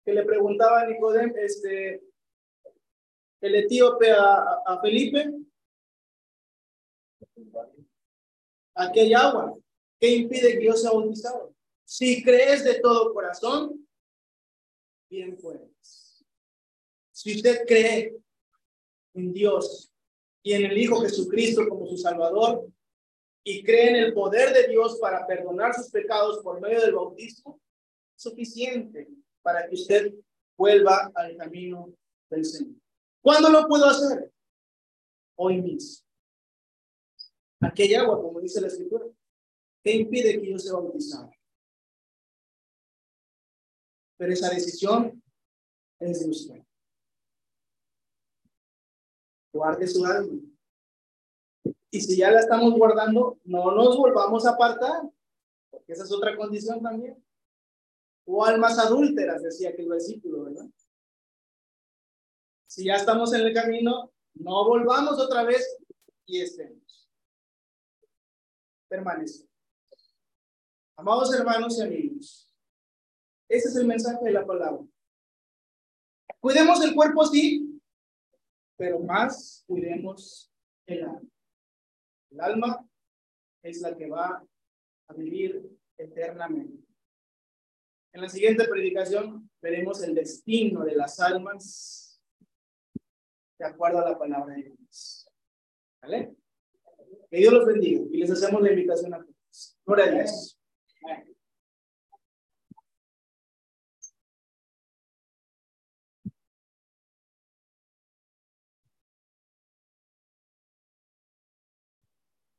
que le preguntaba a Nicodem, este, el etíope a, a Felipe, hay agua. ¿Qué impide que yo sea bautizado? Si crees de todo corazón, bien puedes. Si usted cree en Dios y en el Hijo Jesucristo como su Salvador y cree en el poder de Dios para perdonar sus pecados por medio del bautismo, suficiente para que usted vuelva al camino del Señor. ¿Cuándo lo puedo hacer? Hoy mismo. Hay agua, como dice la Escritura. ¿Qué impide que yo sea bautizado? Pero esa decisión es de usted. Guarde su alma. Y si ya la estamos guardando, no nos volvamos a apartar, porque esa es otra condición también. O almas adúlteras, decía que el versículo, ¿verdad? Si ya estamos en el camino, no volvamos otra vez y estemos. Permanece. Amados hermanos y amigos, ese es el mensaje de la palabra. Cuidemos el cuerpo, sí, pero más cuidemos el alma. El alma es la que va a vivir eternamente. En la siguiente predicación veremos el destino de las almas de acuerdo a la palabra de Dios. Que Dios los bendiga y les hacemos la invitación a todos. Gloria a Dios.